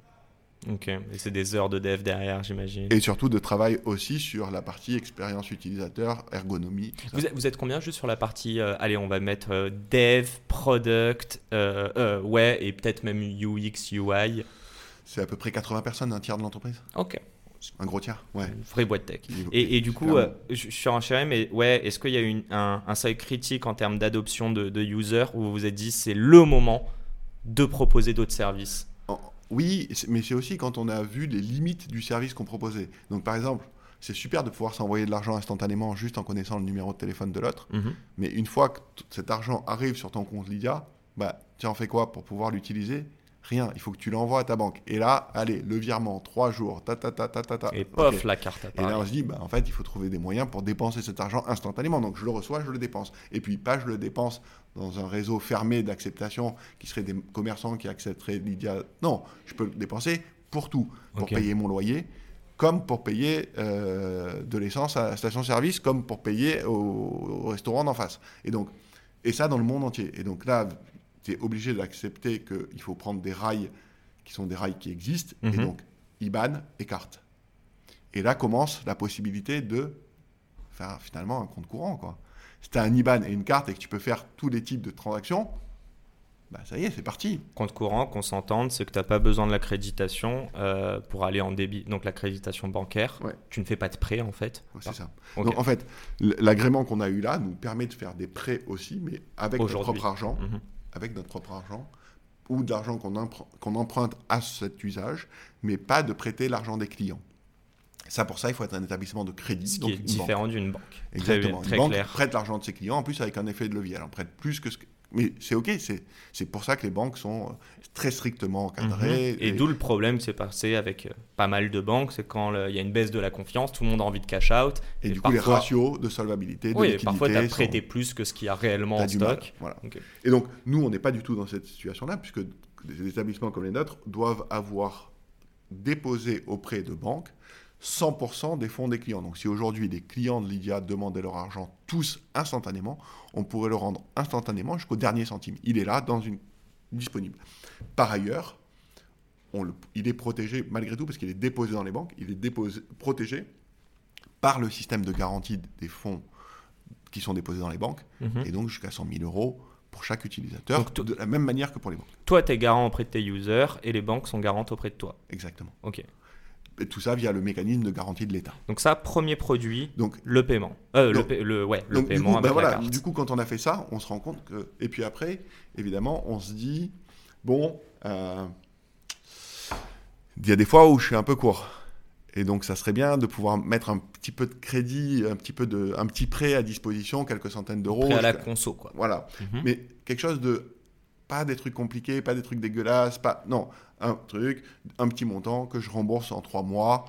Ok, et c'est des heures de dev derrière, j'imagine. Et surtout de travail aussi sur la partie expérience utilisateur, ergonomie. Vous êtes, vous êtes combien juste sur la partie, euh, allez, on va mettre euh, dev, product, euh, ouais, et peut-être même UX, UI. C'est à peu près 80 personnes, un tiers de l'entreprise. Ok, Un gros tiers, ouais. une vraie boîte tech. Et, et du coup, euh, je, je suis renchéré, mais ouais, est-ce qu'il y a eu un, un seuil critique en termes d'adoption de, de user où vous vous êtes dit c'est le moment de proposer d'autres services? Oui, mais c'est aussi quand on a vu les limites du service qu'on proposait. Donc par exemple, c'est super de pouvoir s'envoyer de l'argent instantanément juste en connaissant le numéro de téléphone de l'autre. Mhm. Mais une fois que cet argent arrive sur ton compte Lydia, bah, tu en fais quoi pour pouvoir l'utiliser? Rien. Il faut que tu l'envoies à ta banque. Et là, allez, le virement, trois jours, ta ta ta ta ta ta. Et pof, la carte Et là, apparaît. on se dit, bah, en fait, il faut trouver des moyens pour dépenser cet argent instantanément. Donc, je le reçois, je le dépense. Et puis, pas je le dépense dans un réseau fermé d'acceptation qui serait des commerçants qui accepteraient Lydia. Non, je peux le dépenser pour tout. Pour payer mon loyer, comme pour payer euh, de l'essence à la station-service, comme pour payer au, au restaurant d'en face. Et donc, et ça dans le monde entier. Et donc là, tu es obligé d'accepter qu'il faut prendre des rails qui sont des rails qui existent. Et Mhm. donc, IBAN et carte. Et là commence la possibilité de faire finalement un compte courant. Quoi. Si tu as un IBAN et une carte et que tu peux faire tous les types de transactions, bah ça y est, c'est parti. Compte courant, qu'on s'entende, c'est que tu n'as pas besoin de l'accréditation euh, pour aller en débit. Donc l'accréditation bancaire, Ouais. tu ne fais pas de prêt en fait. Ouais, c'est ça. Ok. Donc en fait, l'agrément qu'on a eu là nous permet de faire des prêts aussi, mais avec notre propre argent, Mhm. Avec notre propre argent, ou de l'argent qu'on empr- qu'on emprunte à cet usage, mais pas de prêter l'argent des clients. Ça, pour ça, il faut être un établissement de crédit. Ce donc qui est une différent d'une banque. Très Exactement. Une banque clair. prête l'argent de ses clients, en plus avec un effet de levier. Elle en prête plus que ce que... Mais c'est OK, c'est pour ça que les banques sont euh, très strictement encadrées. Mhm. Et, d'où le problème s'est passé avec euh, pas mal de banques, c'est quand il y a une baisse de la confiance, tout le monde a envie de cash out. et du coup, les ratios de solvabilité, de Oui, liquidité parfois tu as sont- prêté plus que ce qu'il y a réellement en mal. stock. Voilà. Et donc, nous, on n'est pas du tout dans cette situation-là, puisque des établissements comme les nôtres doivent avoir déposé auprès de banques 100% des fonds des clients. Donc, si aujourd'hui les clients de Lydia demandaient leur argent tous instantanément, on pourrait le rendre instantanément jusqu'au dernier centime. Il est là, dans une disponible. Par ailleurs, on le- il est protégé malgré tout parce qu'il est déposé dans les banques. Il est déposé, protégé par le système de garantie des fonds qui sont déposés dans les banques Mhm. et donc jusqu'à 100 000 euros pour chaque utilisateur, Donc, de la même manière que pour les banques. Toi, tu es garant auprès de tes users et les banques sont garantes auprès de toi. Exactement. Ok. Et tout ça via le mécanisme de garantie de l'État. Donc ça, premier produit, Donc, le paiement. Euh, le, Donc- pa- le- ouais, le donc, du, paiement coup, avec ben la voilà, carte. du coup, quand on a fait ça, on se rend compte que... Et puis après, évidemment, on se dit, bon, euh, il y a des fois où je suis un peu court. Et donc, ça serait bien de pouvoir mettre un petit peu de crédit, un petit, peu de, un petit prêt à disposition, quelques centaines d'euros. Prêt à la conso, quoi. Voilà. Mhm. Mais quelque chose de pas des trucs compliqués, pas des trucs dégueulasses, pas non, un truc, un petit montant que je rembourse en trois mois.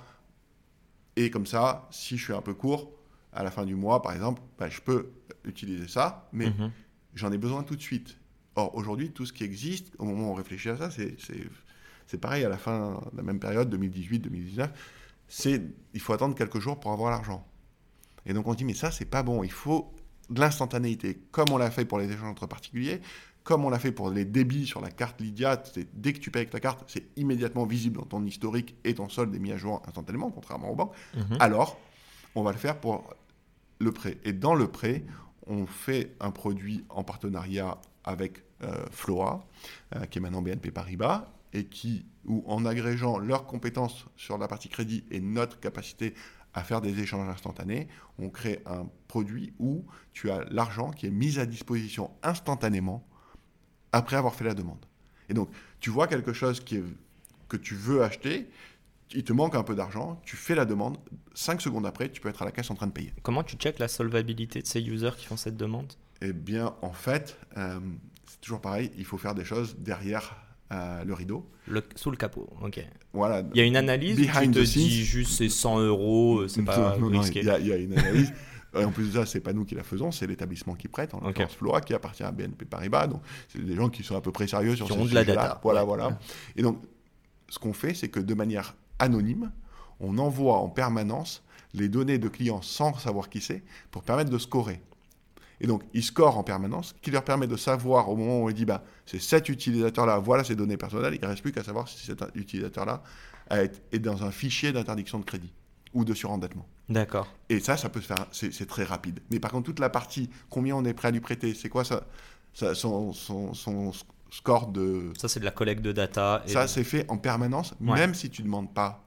Et comme ça, si je suis un peu court, à la fin du mois, par exemple, bah, je peux utiliser ça, mais Mhm. j'en ai besoin tout de suite. Or, aujourd'hui, tout ce qui existe, au moment où on réfléchit à ça, c'est, pareil à la fin de la même période, 2018-2019, c'est il faut attendre quelques jours pour avoir l'argent. Et donc on dit, mais ça, c'est pas bon, il faut de l'instantanéité, comme on l'a fait pour les échanges entre particuliers, comme on l'a fait pour les débits sur la carte Lydia, c'est dès que tu payes avec ta carte, c'est immédiatement visible dans ton historique et ton solde est mis à jour instantanément, contrairement aux banques. Mhm. Alors, on va le faire pour le prêt. Et dans le prêt, on fait un produit en partenariat avec euh, Floa, euh, qui est maintenant BNP Paribas, et qui, où en agrégeant leurs compétences sur la partie crédit et notre capacité à faire des échanges instantanés, on crée un produit où tu as l'argent qui est mis à disposition instantanément après avoir fait la demande. Et donc, tu vois quelque chose qui est- que tu veux acheter, il te manque un peu d'argent, tu fais la demande, 5 secondes après, tu peux être à la caisse en train de payer. Comment tu checkes la solvabilité de ces users qui font cette demande? Eh bien, en fait, euh, c'est toujours pareil, il faut faire des choses derrière euh, le rideau. Le, sous le capot, ok. Voilà. Il y a une analyse Behind te the dit scenes. juste c'est 100 euros, euh, c'est pas Non, non, risqué? Il y, a- il y a une analyse. Et en plus de ça, c'est pas nous qui la faisons, c'est l'établissement qui prête, en l'occurrence Flora, qui appartient à BNP Paribas. Donc, c'est des gens qui sont à peu près sérieux sur Qui ce ont de la data. Voilà, voilà. Et donc, ce qu'on fait, c'est que de manière anonyme, on envoie en permanence les données de clients sans savoir qui c'est, pour permettre de scorer. Et donc, ils scorent en permanence, qui leur permet de savoir au moment où on dit, bah, c'est cet utilisateur-là, voilà ses données personnelles, il ne reste plus qu'à savoir si cet utilisateur-là est dans un fichier d'interdiction de crédit ou de surendettement. D'accord. Et ça, ça peut se faire, c'est très rapide. Mais par contre, toute la partie, combien on est prêt à lui prêter, c'est quoi ça, ça- son, son- son score de... Ça, c'est de la collecte de data. et Ça, de- c'est fait en permanence, Ouais. même si tu ne demandes pas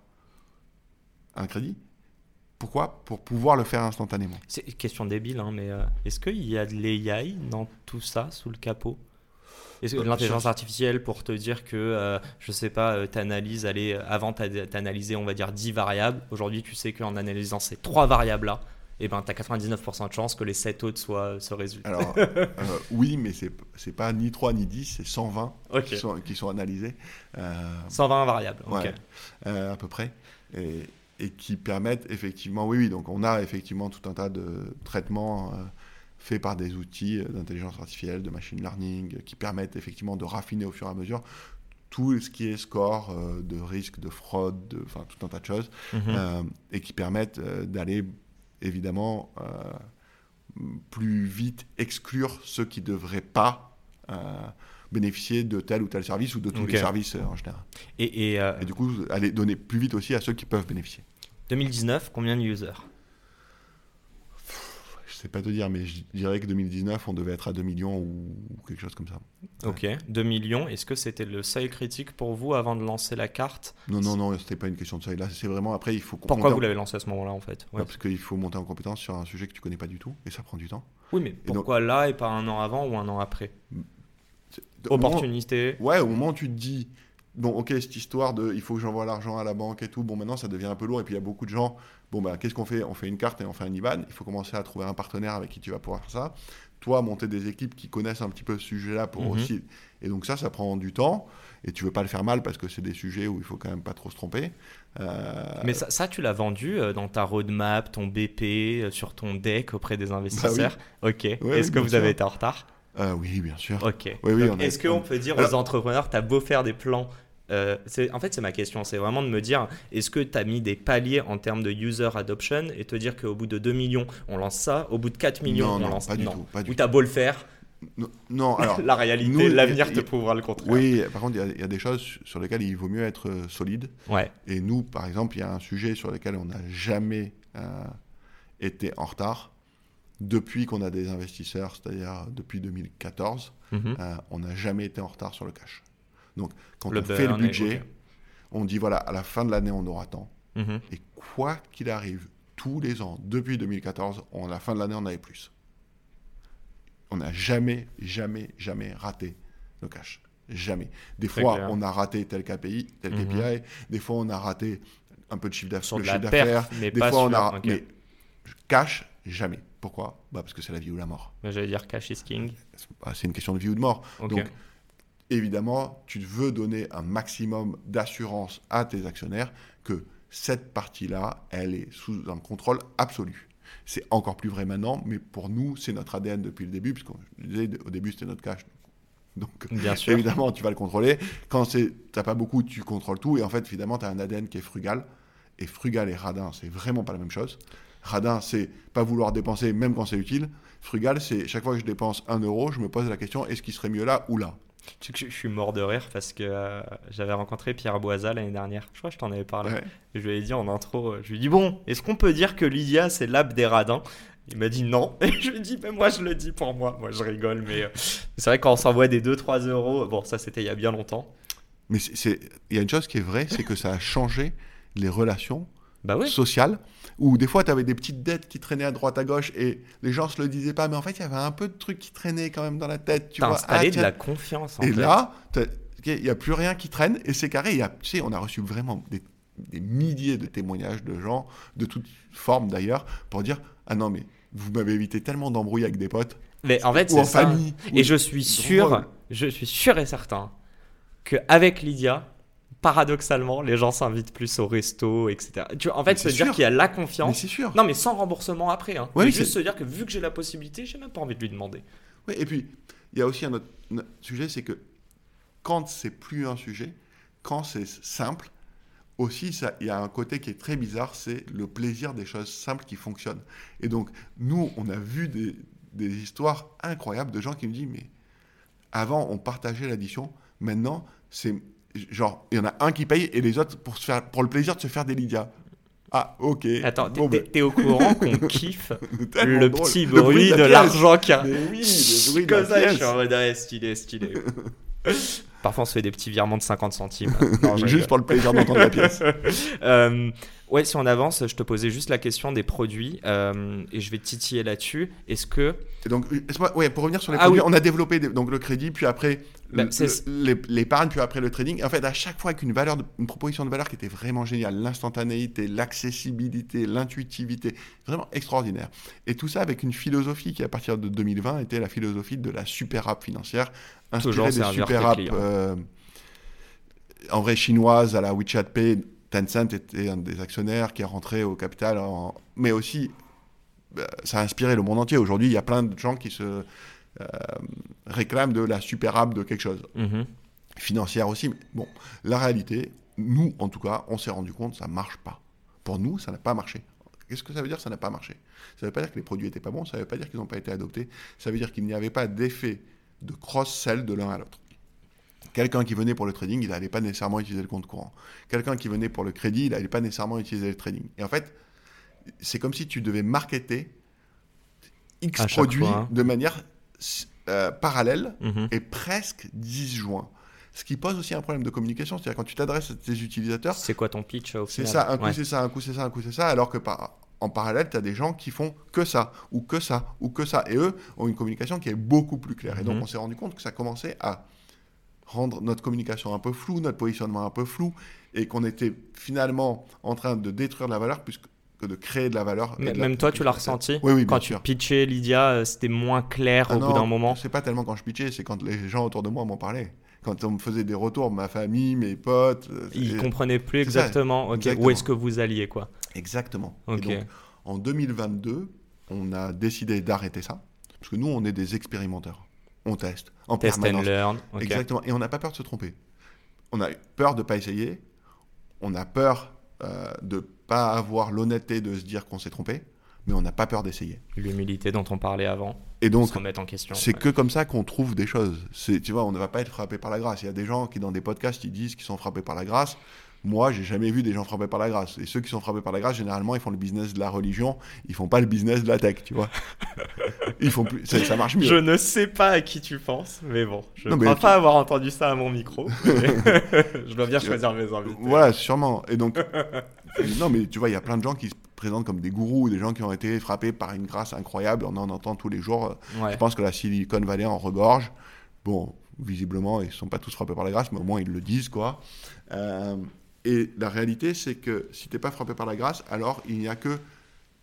un crédit. Pourquoi? Pour pouvoir le faire instantanément. C'est une question débile, hein, mais euh, est-ce qu'il y a de l'AI dans tout ça, sous le capot? L'intelligence artificielle pour te dire que, euh, je sais pas, euh, t'analyses, allez, euh, avant t'analysais, on va dire, 10 variables. Aujourd'hui, tu sais qu'en analysant ces trois variables-là, eh ben, tu as 99% de chances que les 7 autres soient ce résultat. Alors, euh, oui, mais c'est c'est pas ni 3 ni 10, c'est 120 Ok. qui, sont, qui sont analysés. Euh, 120 variables. euh, à peu près, et, et qui permettent effectivement, oui, oui, donc on a effectivement tout un tas de traitements faits par des outils euh, d'intelligence artificielle, de machine learning, euh, qui permettent effectivement de raffiner au fur et à mesure tout ce qui est score euh, de risque, de fraude, de, enfin tout un tas de choses, Mhm. euh, et qui permettent euh, d'aller évidemment plus vite exclure ceux qui ne devraient pas bénéficier de tel ou tel service ou de tous les services en général. Et, et, Et du coup, aller donner plus vite aussi à ceux qui peuvent bénéficier. 2019, combien de users? Sais pas te dire, mais je dirais que 2019, on devait être à 2 millions ou quelque chose comme ça. Ok, 2 millions. Est-ce que c'était le seuil critique pour vous avant de lancer la carte? Non, non, non, c'était pas une question de ça. Là, c'est vraiment après, il faut Pourquoi vous en- l'avez lancé à ce moment-là en fait? Ouais. Parce qu'il faut monter en compétence sur un sujet que tu connais pas du tout, et ça prend du temps. Oui, mais pourquoi là et pas un an avant ou un an après? Moment- Opportunité. Ouais, au moment où tu te dis, bon, ok, cette histoire de il faut que j'envoie l'argent à la banque et tout, bon, maintenant ça devient un peu lourd, et puis il y a beaucoup de gens, bon, ben, qu'est-ce qu'on fait? On fait une carte et on fait un IBAN, il faut commencer à trouver un partenaire avec qui tu vas pouvoir faire ça. Toi, monter des équipes qui connaissent un petit peu ce sujet-là pour Mhm. aussi. Et donc ça, ça prend du temps, et tu veux pas le faire mal parce que c'est des sujets où il faut quand même pas trop se tromper. Euh, Mais ça, ça, tu l'as vendu euh, dans ta roadmap, ton BP, euh, sur ton deck auprès des investisseurs? Ok. Est-ce oui, que vous sûr. avez été en retard? Euh, oui, bien sûr. Ok. Oui, oui, Est-ce qu'on on- peut dire Alors- aux entrepreneurs, tu as beau faire des plans euh, en fait, c'est ma question. C'est vraiment de me dire, est-ce que tu as mis des paliers en termes de user adoption et te dire qu'au bout de 2 millions, on lance ça, au bout de 4 millions, Non, on non, lance pas du tout, pas du Ou tu as beau le faire, Non, non, alors. la réalité, l'avenir te prouvera le contraire. Oui, par contre, il y a- il y, a des choses sur lesquelles il vaut mieux être euh, solide. Ouais. Et nous, par exemple, il y a un sujet sur lequel on n'a jamais euh, été en retard. Depuis qu'on a des investisseurs, c'est-à-dire depuis 2014, Mhm. euh, on n'a jamais été en retard sur le cash. Donc, quand Le on fait le budget, on dit voilà, à la fin de l'année, on aura tant. Mhm. Et quoi qu'il arrive, tous les ans, depuis 2014, on- à la fin de l'année, on avait plus. On n'a jamais, jamais, jamais raté le cash. Jamais. Des fois, clair. on a raté tel KPI, tel Mhm. KPI. Des fois, on a raté un peu de chiffre d'affaires. Des pas fois, on a. ok. Mais cash, jamais. Pourquoi? Bah Parce que c'est la vie ou la mort. Mais J'allais dire cash is king. Bah, C'est une question de vie ou de mort. Donc, évidemment, tu veux donner un maximum d'assurance à tes actionnaires que cette partie-là, elle est sous un contrôle absolu. C'est encore plus vrai maintenant, mais pour nous, c'est notre ADN depuis le début, puisqu'on je disais, au début, c'était notre cash. Donc, Bien sûr. évidemment, tu vas le contrôler. Quand tu n'as pas beaucoup, tu contrôles tout. Et en fait, évidemment, tu as un ADN qui est frugal. Et frugal et radin, c'est vraiment pas la même chose. Radin, c'est pas vouloir dépenser même quand c'est utile. Frugal, c'est chaque fois que je dépense un euro, je me pose la question est-ce qu'il serait mieux là ou là? Tu sais que je suis mort de rire parce que euh, j'avais rencontré Pierre Boisa l'année dernière. Je crois que je t'en avais parlé. Ouais. Et je lui ai dit en intro, euh, je lui ai dit bon, est-ce qu'on peut dire que Lydia c'est l'app des radins? Il m'a dit non. Et je lui ai dit mais moi je le dis pour moi. Moi je rigole mais euh, c'est vrai quand on s'envoie des 2-3 euros, bon ça c'était il y a bien longtemps. Mais il y a une chose qui est vraie, c'est que ça a changé les relations Bah oui. sociales, où des fois, tu avais des petites dettes qui traînaient à droite, à gauche, et les gens se le disaient pas, mais en fait, il y avait un peu de trucs qui traînaient quand même dans la tête. Tu vois, installé Ah, de la confiance en Et fait. là, il n'y a plus rien qui traîne, et c'est carré. Il y a, tu sais, on a reçu vraiment des, des milliers de témoignages de gens, de toutes formes d'ailleurs, pour dire Ah non, mais vous m'avez évité tellement d'embrouilles avec des potes, Mais en fait ou en ça. famille. Et je suis drôle. sûr, je suis sûr et certain qu'avec Lydia, paradoxalement, les gens s'invitent plus au resto, etc. Tu vois, en fait, se dire qu'il y a la Mais confiance. c'est sûr. Non, mais sans remboursement après. Hein. Ouais, Mais oui, juste se dire que vu que j'ai la possibilité, j'ai même pas envie de lui demander. Oui, et puis, il y a aussi un autre, sujet, c'est que quand c'est plus un sujet, quand c'est simple, aussi, ça- il y a un côté qui est très bizarre, c'est le plaisir des choses simples qui fonctionnent. Et donc, nous, on a vu des, des histoires incroyables de gens qui nous disent, mais avant, on partageait l'addition, maintenant, c'est genre, il y en a un qui paye et les autres pour, se faire, pour le plaisir de se faire des Lydia. Ah, ok. Attends, t'es- Bon, t'es ben, t'es au courant qu'on kiffe le drôle. petit Le bruit de l'argent qui a... Mais oui, le bruit de Comme la ça, je suis en mode ouais, stylé, stylé. Parfois, on se fait des petits virements de 50 centimes. Non, Juste pour le plaisir d'entendre la pièce. Euh, ouais, si on avance, je te posais juste la question des produits euh, et je vais titiller là-dessus. Est-ce que Et donc, ouais, pour revenir sur les Ah produits, oui. on a développé donc le crédit, puis après les- l'épargne, puis après le trading. En fait, à chaque fois avec une valeur, de- une proposition de valeur qui était vraiment géniale, l'instantanéité, l'accessibilité, l'intuitivité, vraiment extraordinaire. Et tout ça avec une philosophie qui, à partir de 2020, était la philosophie de la super app financière, Toujours inspirée des super apps euh, en vrai chinoises à la WeChat Pay. Tencent était un des actionnaires qui est rentré au capital, en- mais aussi bah, ça a inspiré le monde entier. Aujourd'hui, il y a plein de gens qui se euh, réclament de la super app de quelque chose. Mhm. Financière aussi. Mais bon, la réalité, nous, en tout cas, on s'est rendu compte, ça marche pas. Pour nous, ça n'a pas marché. Qu'est-ce que ça veut dire, ça n'a pas marché? Ça ne veut pas dire que les produits étaient pas bons, ça ne veut pas dire qu'ils n'ont pas été adoptés, ça veut dire qu'il n'y avait pas d'effet de cross-sell de l'un à l'autre. Quelqu'un qui venait pour le trading, il n'allait pas nécessairement utiliser le compte courant. Quelqu'un qui venait pour le crédit, il n'allait pas nécessairement utiliser le trading. Et en fait, c'est comme si tu devais marketer X produits fois. de manière euh, parallèle Mhm. et presque disjoint. Ce qui pose aussi un problème de communication, c'est-à-dire quand tu t'adresses à tes utilisateurs, C'est quoi ton pitch au c'est ça, un coup Ouais. c'est ça, un coup c'est ça, un coup c'est ça, alors que par, en parallèle, tu as des gens qui font que ça, ou que ça, ou que ça, et eux ont une communication qui est beaucoup plus claire. Et donc Mhm. on s'est rendu compte que ça commençait à rendre notre communication un peu floue, notre positionnement un peu flou, et qu'on était finalement en train de détruire de la valeur plus que de créer de la valeur. et Mais de la- Même toi, tu l'as ressenti Oui, oui, Quand bien tu sûr. pitchais Lydia, euh, c'était moins clair Ah au non, bout d'un moment C'est pas tellement quand je pitchais, c'est quand les gens autour de moi m'en parlaient. Quand on me faisait des retours, ma famille, mes potes. euh, Ils comprenaient plus ça, exactement, où est-ce que vous alliez quoi. Exactement. Et donc, en 2022, on a décidé d'arrêter ça. Parce que nous, on est des expérimenteurs. On teste en Test and permanence. learn. ok. Exactement. Et on n'a pas peur de se tromper. On a peur de ne pas essayer. On a peur euh, de ne pas avoir l'honnêteté de se dire qu'on s'est trompé. Mais on n'a pas peur d'essayer. L'humilité dont on parlait avant, Et donc, en question. c'est ouais. que comme ça qu'on trouve des choses. Tu vois, on ne va pas être frappé par la grâce. Il y a des gens qui, dans des podcasts, ils disent qu'ils sont frappés par la grâce. Moi, j'ai jamais vu des gens frappés par la grâce. Et ceux qui sont frappés par la grâce, généralement, ils font le business de la religion. Ils font pas le business de la tech, tu vois. Ils font plus. Ça, ça marche mieux. Je ne sais pas à qui tu penses, mais bon, je ne crois pas avoir entendu ça à mon micro. je dois bien choisir mes invités. Voilà, sûrement. Et donc, non, mais tu vois, il y a plein de gens qui se présentent comme des gourous, des gens qui ont été frappés par une grâce incroyable. On en entend tous les jours. Ouais. Je pense que la Silicon Valley en regorge. Bon, visiblement, ils ne sont pas tous frappés par la grâce, mais au moins ils le disent, quoi. Euh, et la réalité, c'est que si tu n'es pas frappé par la grâce, alors il n'y a que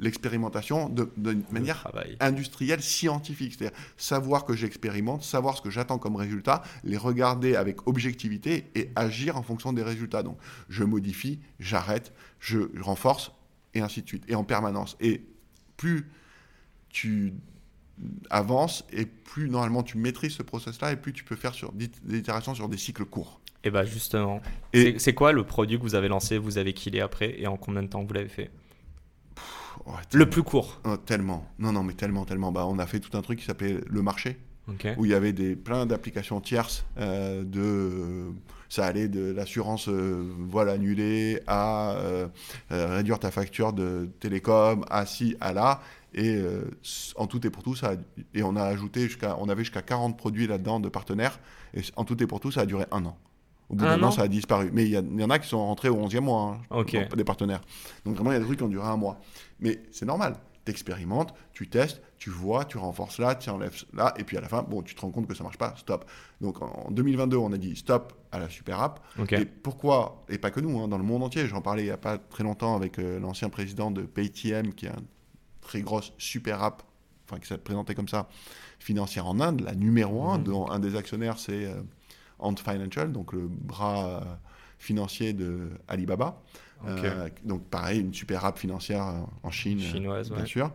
l'expérimentation de, de manière Travail. industrielle scientifique, c'est-à-dire savoir que j'expérimente, savoir ce que j'attends comme résultat, les regarder avec objectivité et agir en fonction des résultats. Donc je modifie, j'arrête, je renforce et ainsi de suite, et en permanence. Et plus tu avances et plus normalement tu maîtrises ce process-là et plus tu peux faire sur des des itérations sur des cycles courts. Et bah justement, Et- c'est- quoi le produit que vous avez lancé, vous avez killé après, et en combien de temps vous l'avez fait? Le plus court. Oh, tellement, non non mais tellement tellement. Bah on a fait tout un truc qui s'appelait le marché. Où il y avait des, plein d'applications tierces euh, de ça allait de l'assurance euh, voile annulée à euh, euh, réduire ta facture de télécom à ci à là et en tout et pour tout ça a- et on a ajouté jusqu'à on avait jusqu'à 40 produits là-dedans de partenaires et en tout et pour tout ça a duré un an au bout Un d'un an ça a disparu mais il y, y en a qui sont rentrés au 11e mois hein, des partenaires donc vraiment il y a des trucs qui ont duré un mois mais c'est normal tu expérimentes, tu testes, tu vois, tu renforces là, tu enlèves là, et puis à la fin, bon, tu te rends compte que ça marche pas, stop. Donc en 2022, on a dit stop à la super app. Et pourquoi Et pas que nous, hein, dans le monde entier. J'en parlais il n'y a pas très longtemps avec euh, l'ancien président de Paytm, qui est une très grosse super app, enfin qui s'est présenté comme ça, financière en Inde, la numéro un, Mhm. dont un des actionnaires c'est euh, Ant Financial, donc le bras financier de Alibaba. donc pareil, une super app financière en Chine, Chinoise, bien sûr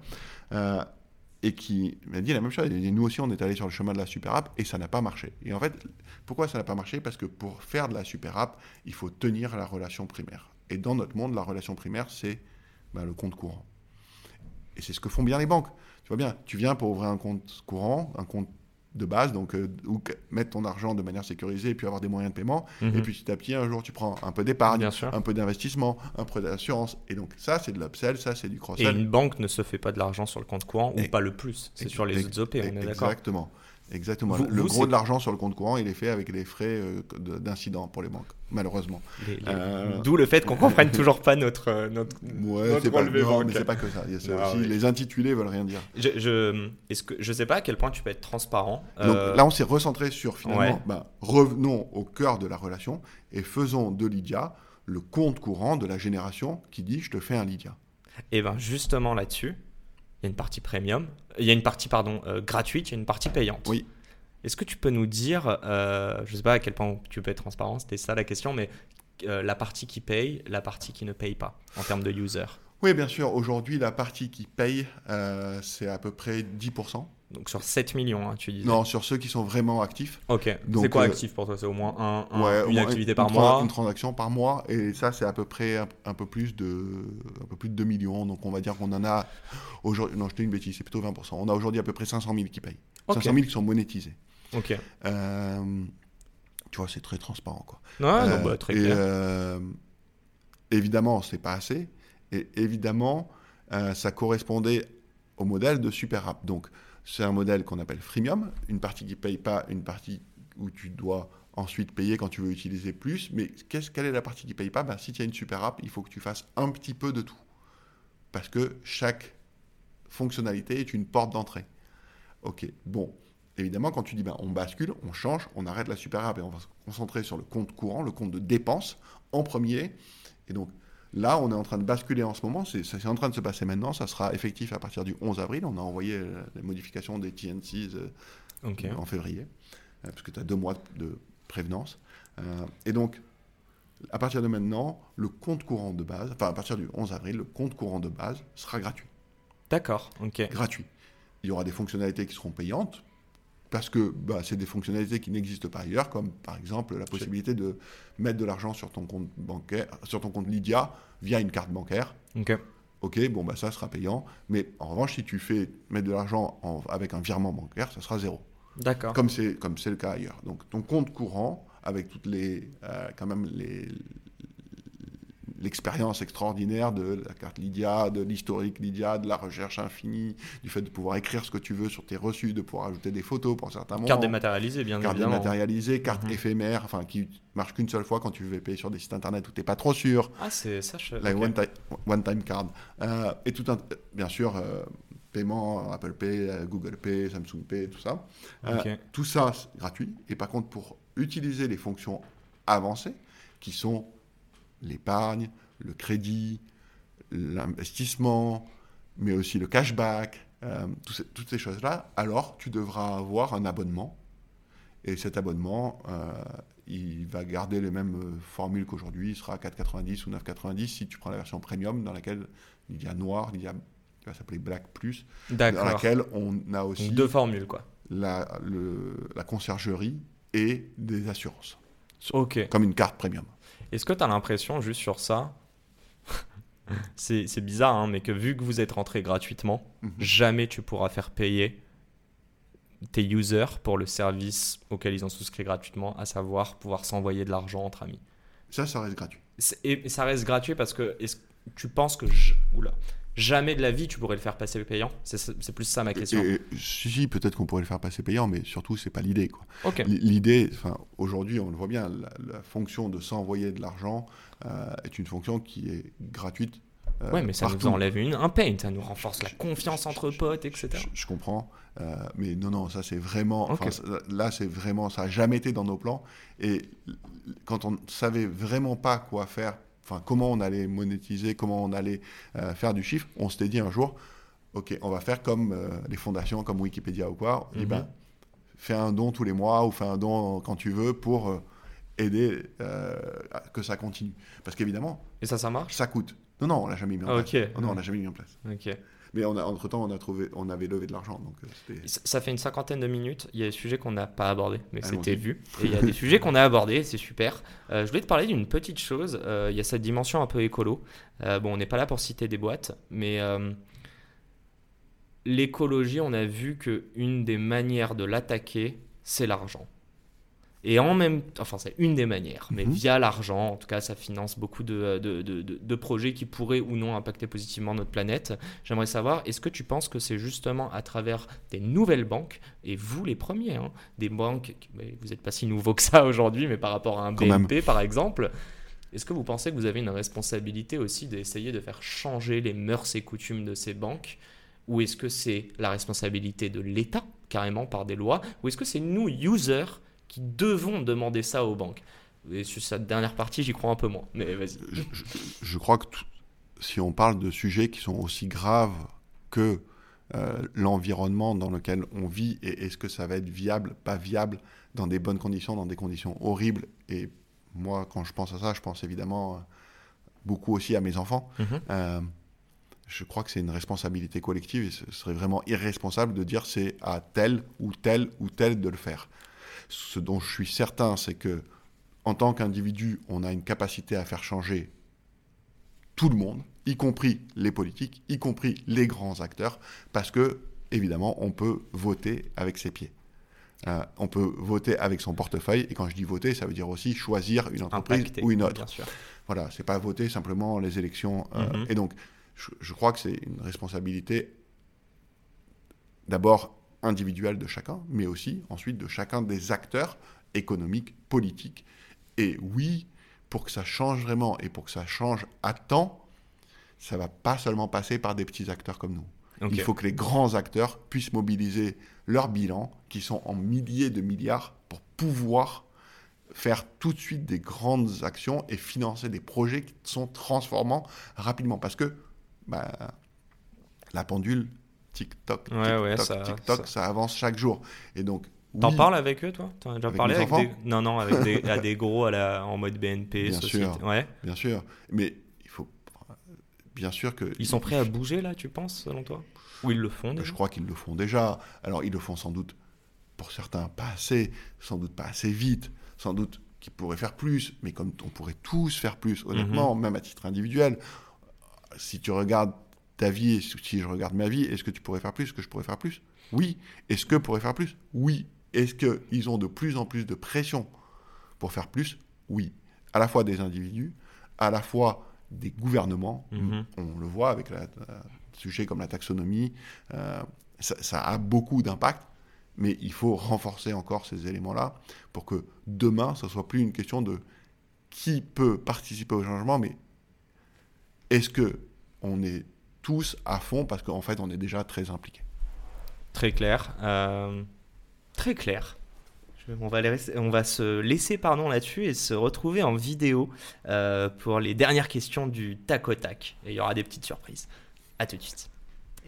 et qui m'a dit la même chose. Et nous aussi, on est allé sur le chemin de la super app et ça n'a pas marché. Et en fait, pourquoi ça n'a pas marché? Parce que pour faire de la super app, il faut tenir la relation primaire. Et dans notre monde, la relation primaire, c'est ben, le compte courant. Et c'est ce que font bien les banques. Tu vois bien, tu viens pour ouvrir un compte courant, un compte de base, donc euh, mettre ton argent de manière sécurisée et puis avoir des moyens de paiement. Mhm. Et puis petit à petit, un jour, tu prends un peu d'épargne, un peu d'investissement, un peu d'assurance. Et donc ça, c'est de l'upsell, ça, c'est du cross-sell. Et une banque ne se fait pas de l'argent sur le compte courant, ou pas le plus. C'est sur les autres OP, on est d'accord Exactement. Exactement. le gros de l'argent sur le compte courant, il est fait avec les frais euh, d'incident pour les banques, malheureusement. Euh, D'où le fait qu'on comprenne toujours pas notre euh, notre, ouais, c'est pas, non, mais c'est pas que ça. Il y a aussi, Les intitulés veulent rien dire. Je, je est-ce que je sais pas à quel point tu peux être transparent. Donc là, on s'est recentré sur finalement. Bah, revenons au cœur de la relation et faisons de Lydia le compte courant de la génération qui dit je te fais un Lydia. Et eh ben justement là-dessus, il y a une partie premium, il y a une partie pardon euh, gratuite, il y a une partie payante. Oui. Est-ce que tu peux nous dire, euh, je ne sais pas à quel point tu peux être transparent, c'était ça la question, mais euh, la partie qui paye, la partie qui ne paye pas en termes de user? Oui, bien sûr. Aujourd'hui, la partie qui paye, c'est à peu près 10%. Donc sur 7 millions, hein, tu disais Non, sur ceux qui sont vraiment actifs. Ok. C'est quoi actif pour toi? C'est au moins un, une activité par mois? Une transaction par mois. Et ça, c'est à peu près un, peu plus de, un peu plus de 2 millions. Donc on va dire qu'on en a aujourd'hui. Non, je te une bêtise, c'est plutôt 20%. On a aujourd'hui à peu près 500 000 qui payent. 500 000 qui sont monétisés. Ok. Euh, tu vois, c'est très transparent. Quoi. Ouais, non, bah, très clair. Euh, évidemment, c'est pas assez. Et évidemment, euh, ça correspondait au modèle de Super App. Donc, c'est un modèle qu'on appelle freemium, une partie qui ne paye pas, une partie où tu dois ensuite payer quand tu veux utiliser plus. Mais quelle est la partie qui ne paye pas? Ben, Si tu as une super app, il faut que tu fasses un petit peu de tout. Parce que chaque fonctionnalité est une porte d'entrée. Ok, bon. Évidemment, quand tu dis ben, on bascule, on change, on arrête la super app et on va se concentrer sur le compte courant, le compte de dépenses en premier. Et donc, Là, on est en train de basculer en ce moment, c'est en train de se passer maintenant, ça sera effectif à partir du 11 avril. On a envoyé euh, les modifications des TNCs euh, en février, euh, parce que tu as deux mois de prévenance. et donc, à partir de maintenant, le compte courant de base, enfin à partir du 11 avril, le compte courant de base sera gratuit. D'accord, ok. Gratuit. Il y aura des fonctionnalités qui seront payantes, parce que bah, c'est des fonctionnalités qui n'existent pas ailleurs, comme par exemple la possibilité de mettre de l'argent sur ton compte bancaire, sur ton compte Lydia via une carte bancaire. Ok. Ok, bon bah ça sera payant, mais en revanche si tu fais mettre de l'argent avec un virement bancaire, ça sera zéro. D'accord. Comme c'est comme c'est le cas ailleurs. Donc ton compte courant avec toutes les euh, quand même les l'expérience extraordinaire de la carte Lydia, de l'historique Lydia, de la recherche infinie, du fait de pouvoir écrire ce que tu veux sur tes reçus, de pouvoir ajouter des photos pour certains moments. Carte dématérialisée, bien carte évidemment. Carte dématérialisée, carte mhm. éphémère, enfin qui marche qu'une seule fois quand tu veux payer sur des sites internet où tu n'es pas trop sûr. Ah, c'est ça. Je... La one-time card. Euh, et tout un, bien sûr, euh, paiement Apple Pay, euh, Google Pay, Samsung Pay, tout ça. tout ça, c'est gratuit. Et par contre, pour utiliser les fonctions avancées, qui sont l'épargne, le crédit, l'investissement, mais aussi le cashback, euh, toutes ces choses-là, alors tu devras avoir un abonnement. Et cet abonnement, euh, il va garder les mêmes euh, formules qu'aujourd'hui. Il sera à 4,90 ou 9,90 si tu prends la version premium dans laquelle il y a noir, il y a, qui va s'appeler Black Plus, dans laquelle on a aussi deux formules quoi. La, la conciergerie et des assurances. Ok. Comme une carte premium. Est-ce que tu as l'impression, juste sur ça, c'est bizarre, hein, mais que vu que vous êtes rentré gratuitement, mhm. jamais tu pourras faire payer tes users pour le service auquel ils ont souscrit gratuitement, à savoir pouvoir s'envoyer de l'argent entre amis? Ça, ça reste gratuit. Et, ça reste gratuit parce que tu penses que je... Oula jamais de la vie tu pourrais le faire passer payant C'est plus ça ma question. si, peut-être qu'on pourrait le faire passer payant, mais surtout, c'est pas l'idée. L'idée, enfin, aujourd'hui, on le voit bien, la, fonction de s'envoyer de l'argent euh, est une fonction qui est gratuite. Euh, oui, mais ça nous enlève une, un pain, ça nous renforce la confiance entre potes, etc. Je, comprends, euh, mais non, non, ça c'est vraiment, là c'est vraiment, ça n'a jamais été dans nos plans. Et quand on ne savait vraiment pas quoi faire enfin, comment on allait monétiser, comment on allait euh, faire du chiffre, on s'était dit un jour, OK, on va faire comme euh, les fondations, comme Wikipédia ou quoi. On dit, mhm. ben, fais un don tous les mois ou fais un don quand tu veux pour euh, aider à que ça continue. Parce qu'évidemment, Et ça, ça marche? ça coûte. Non, non, on l'a jamais mis en Ah, place. ok. Non, non, on l'a jamais mis en place. Ok. Mais on a, entre-temps, on, a trouvé, on avait levé de l'argent. Donc euh, Ça fait une cinquantaine de minutes. Il y a des sujets qu'on n'a pas abordés, mais c'était vu. Et il y a des sujets qu'on a abordés, c'est super. Euh, je voulais te parler d'une petite chose. Euh, il y a cette dimension un peu écolo. Euh, bon, on n'est pas là pour citer des boîtes, mais l'écologie, on a vu que une des manières de l'attaquer, c'est l'argent. Et en même enfin, c'est une des manières, mais Mhm. via l'argent, en tout cas, ça finance beaucoup de, de, de- projets qui pourraient ou non impacter positivement notre planète. J'aimerais savoir, est-ce que tu penses que c'est justement à travers des nouvelles banques, et vous les premiers, hein, des banques, vous n'êtes pas si nouveau que ça aujourd'hui, mais par rapport à un Quand BNP par exemple, est-ce que vous pensez que vous avez une responsabilité aussi d'essayer de faire changer les mœurs et coutumes de ces banques? Ou est-ce que c'est la responsabilité de l'État, carrément par des lois? Ou est-ce que c'est nous, users, qui devons demander ça aux banques Et sur cette dernière partie, j'y crois un peu moins. Mais vas-y. je, je- je crois que tout- si on parle de sujets qui sont aussi graves que euh, l'environnement dans lequel on vit et est-ce que ça va être viable, pas viable, dans des bonnes conditions, dans des conditions horribles. Et moi, quand je pense à ça, je pense évidemment euh, beaucoup aussi à mes enfants. Mhm. Euh, je crois que c'est une responsabilité collective et ce serait vraiment irresponsable de dire c'est à tel ou tel ou tel de le faire. Ce dont je suis certain, c'est que en tant qu'individu, on a une capacité à faire changer tout le monde, y compris les politiques, y compris les grands acteurs, parce que, évidemment, on peut voter avec ses pieds. Euh, on peut voter avec son portefeuille, et quand je dis voter, ça veut dire aussi choisir une entreprise ou une autre. Bien sûr. Voilà, c'est pas voter simplement les élections. euh, Mhm. Et donc, je, je crois que c'est une responsabilité d'abord individuelle de chacun, mais aussi ensuite de chacun des acteurs économiques, politiques. Et oui, pour que ça change vraiment et pour que ça change à temps, ça va pas seulement passer par des petits acteurs comme nous. Il faut que les grands acteurs puissent mobiliser leurs bilans, qui sont en milliers de milliards, pour pouvoir faire tout de suite des grandes actions et financer des projets qui sont transformants rapidement. Parce que bah, la pendule, tic-toc, Ouais, tic-toc, ouais, ça- tic-toc, ça- ça... avance chaque jour. Et donc, T'en oui, parles avec eux, toi? T'en as déjà Avec parlé avec des... Non, non, avec des, à des gros à la... en mode BNP, Bien société. sûr. Ouais. Bien sûr. Mais il faut... Bien sûr que... Ils sont prêts à bouger là, tu penses, selon toi? Ou ils le font déjà? Je crois qu'ils le font déjà. Alors, ils le font sans doute, pour certains, pas assez, sans doute pas assez vite, sans doute qu'ils pourraient faire plus, mais comme on pourrait tous faire plus, honnêtement, même à titre individuel. Si tu regardes ta vie si je regarde ma vie, est-ce que tu pourrais faire plus Est-ce que je pourrais faire plus? Oui. Est-ce que pourrait faire plus? Oui. Est-ce qu'ils ont de plus en plus de pression pour faire plus? Oui. À la fois des individus, à la fois des gouvernements. Mhm. On le voit avec un sujet comme la taxonomie. euh, ça, ça a beaucoup d'impact, mais il faut renforcer encore ces éléments-là pour que demain, ce soit plus une question de qui peut participer au changement, mais est-ce que on est tous à fond parce qu'en fait, on est déjà très impliqués. Très clair. euh, Très clair. On va, laisser- on va se laisser pardon là-dessus et se retrouver en vidéo euh, pour les dernières questions du tac au tac. Et il y aura des petites surprises. À tout de suite.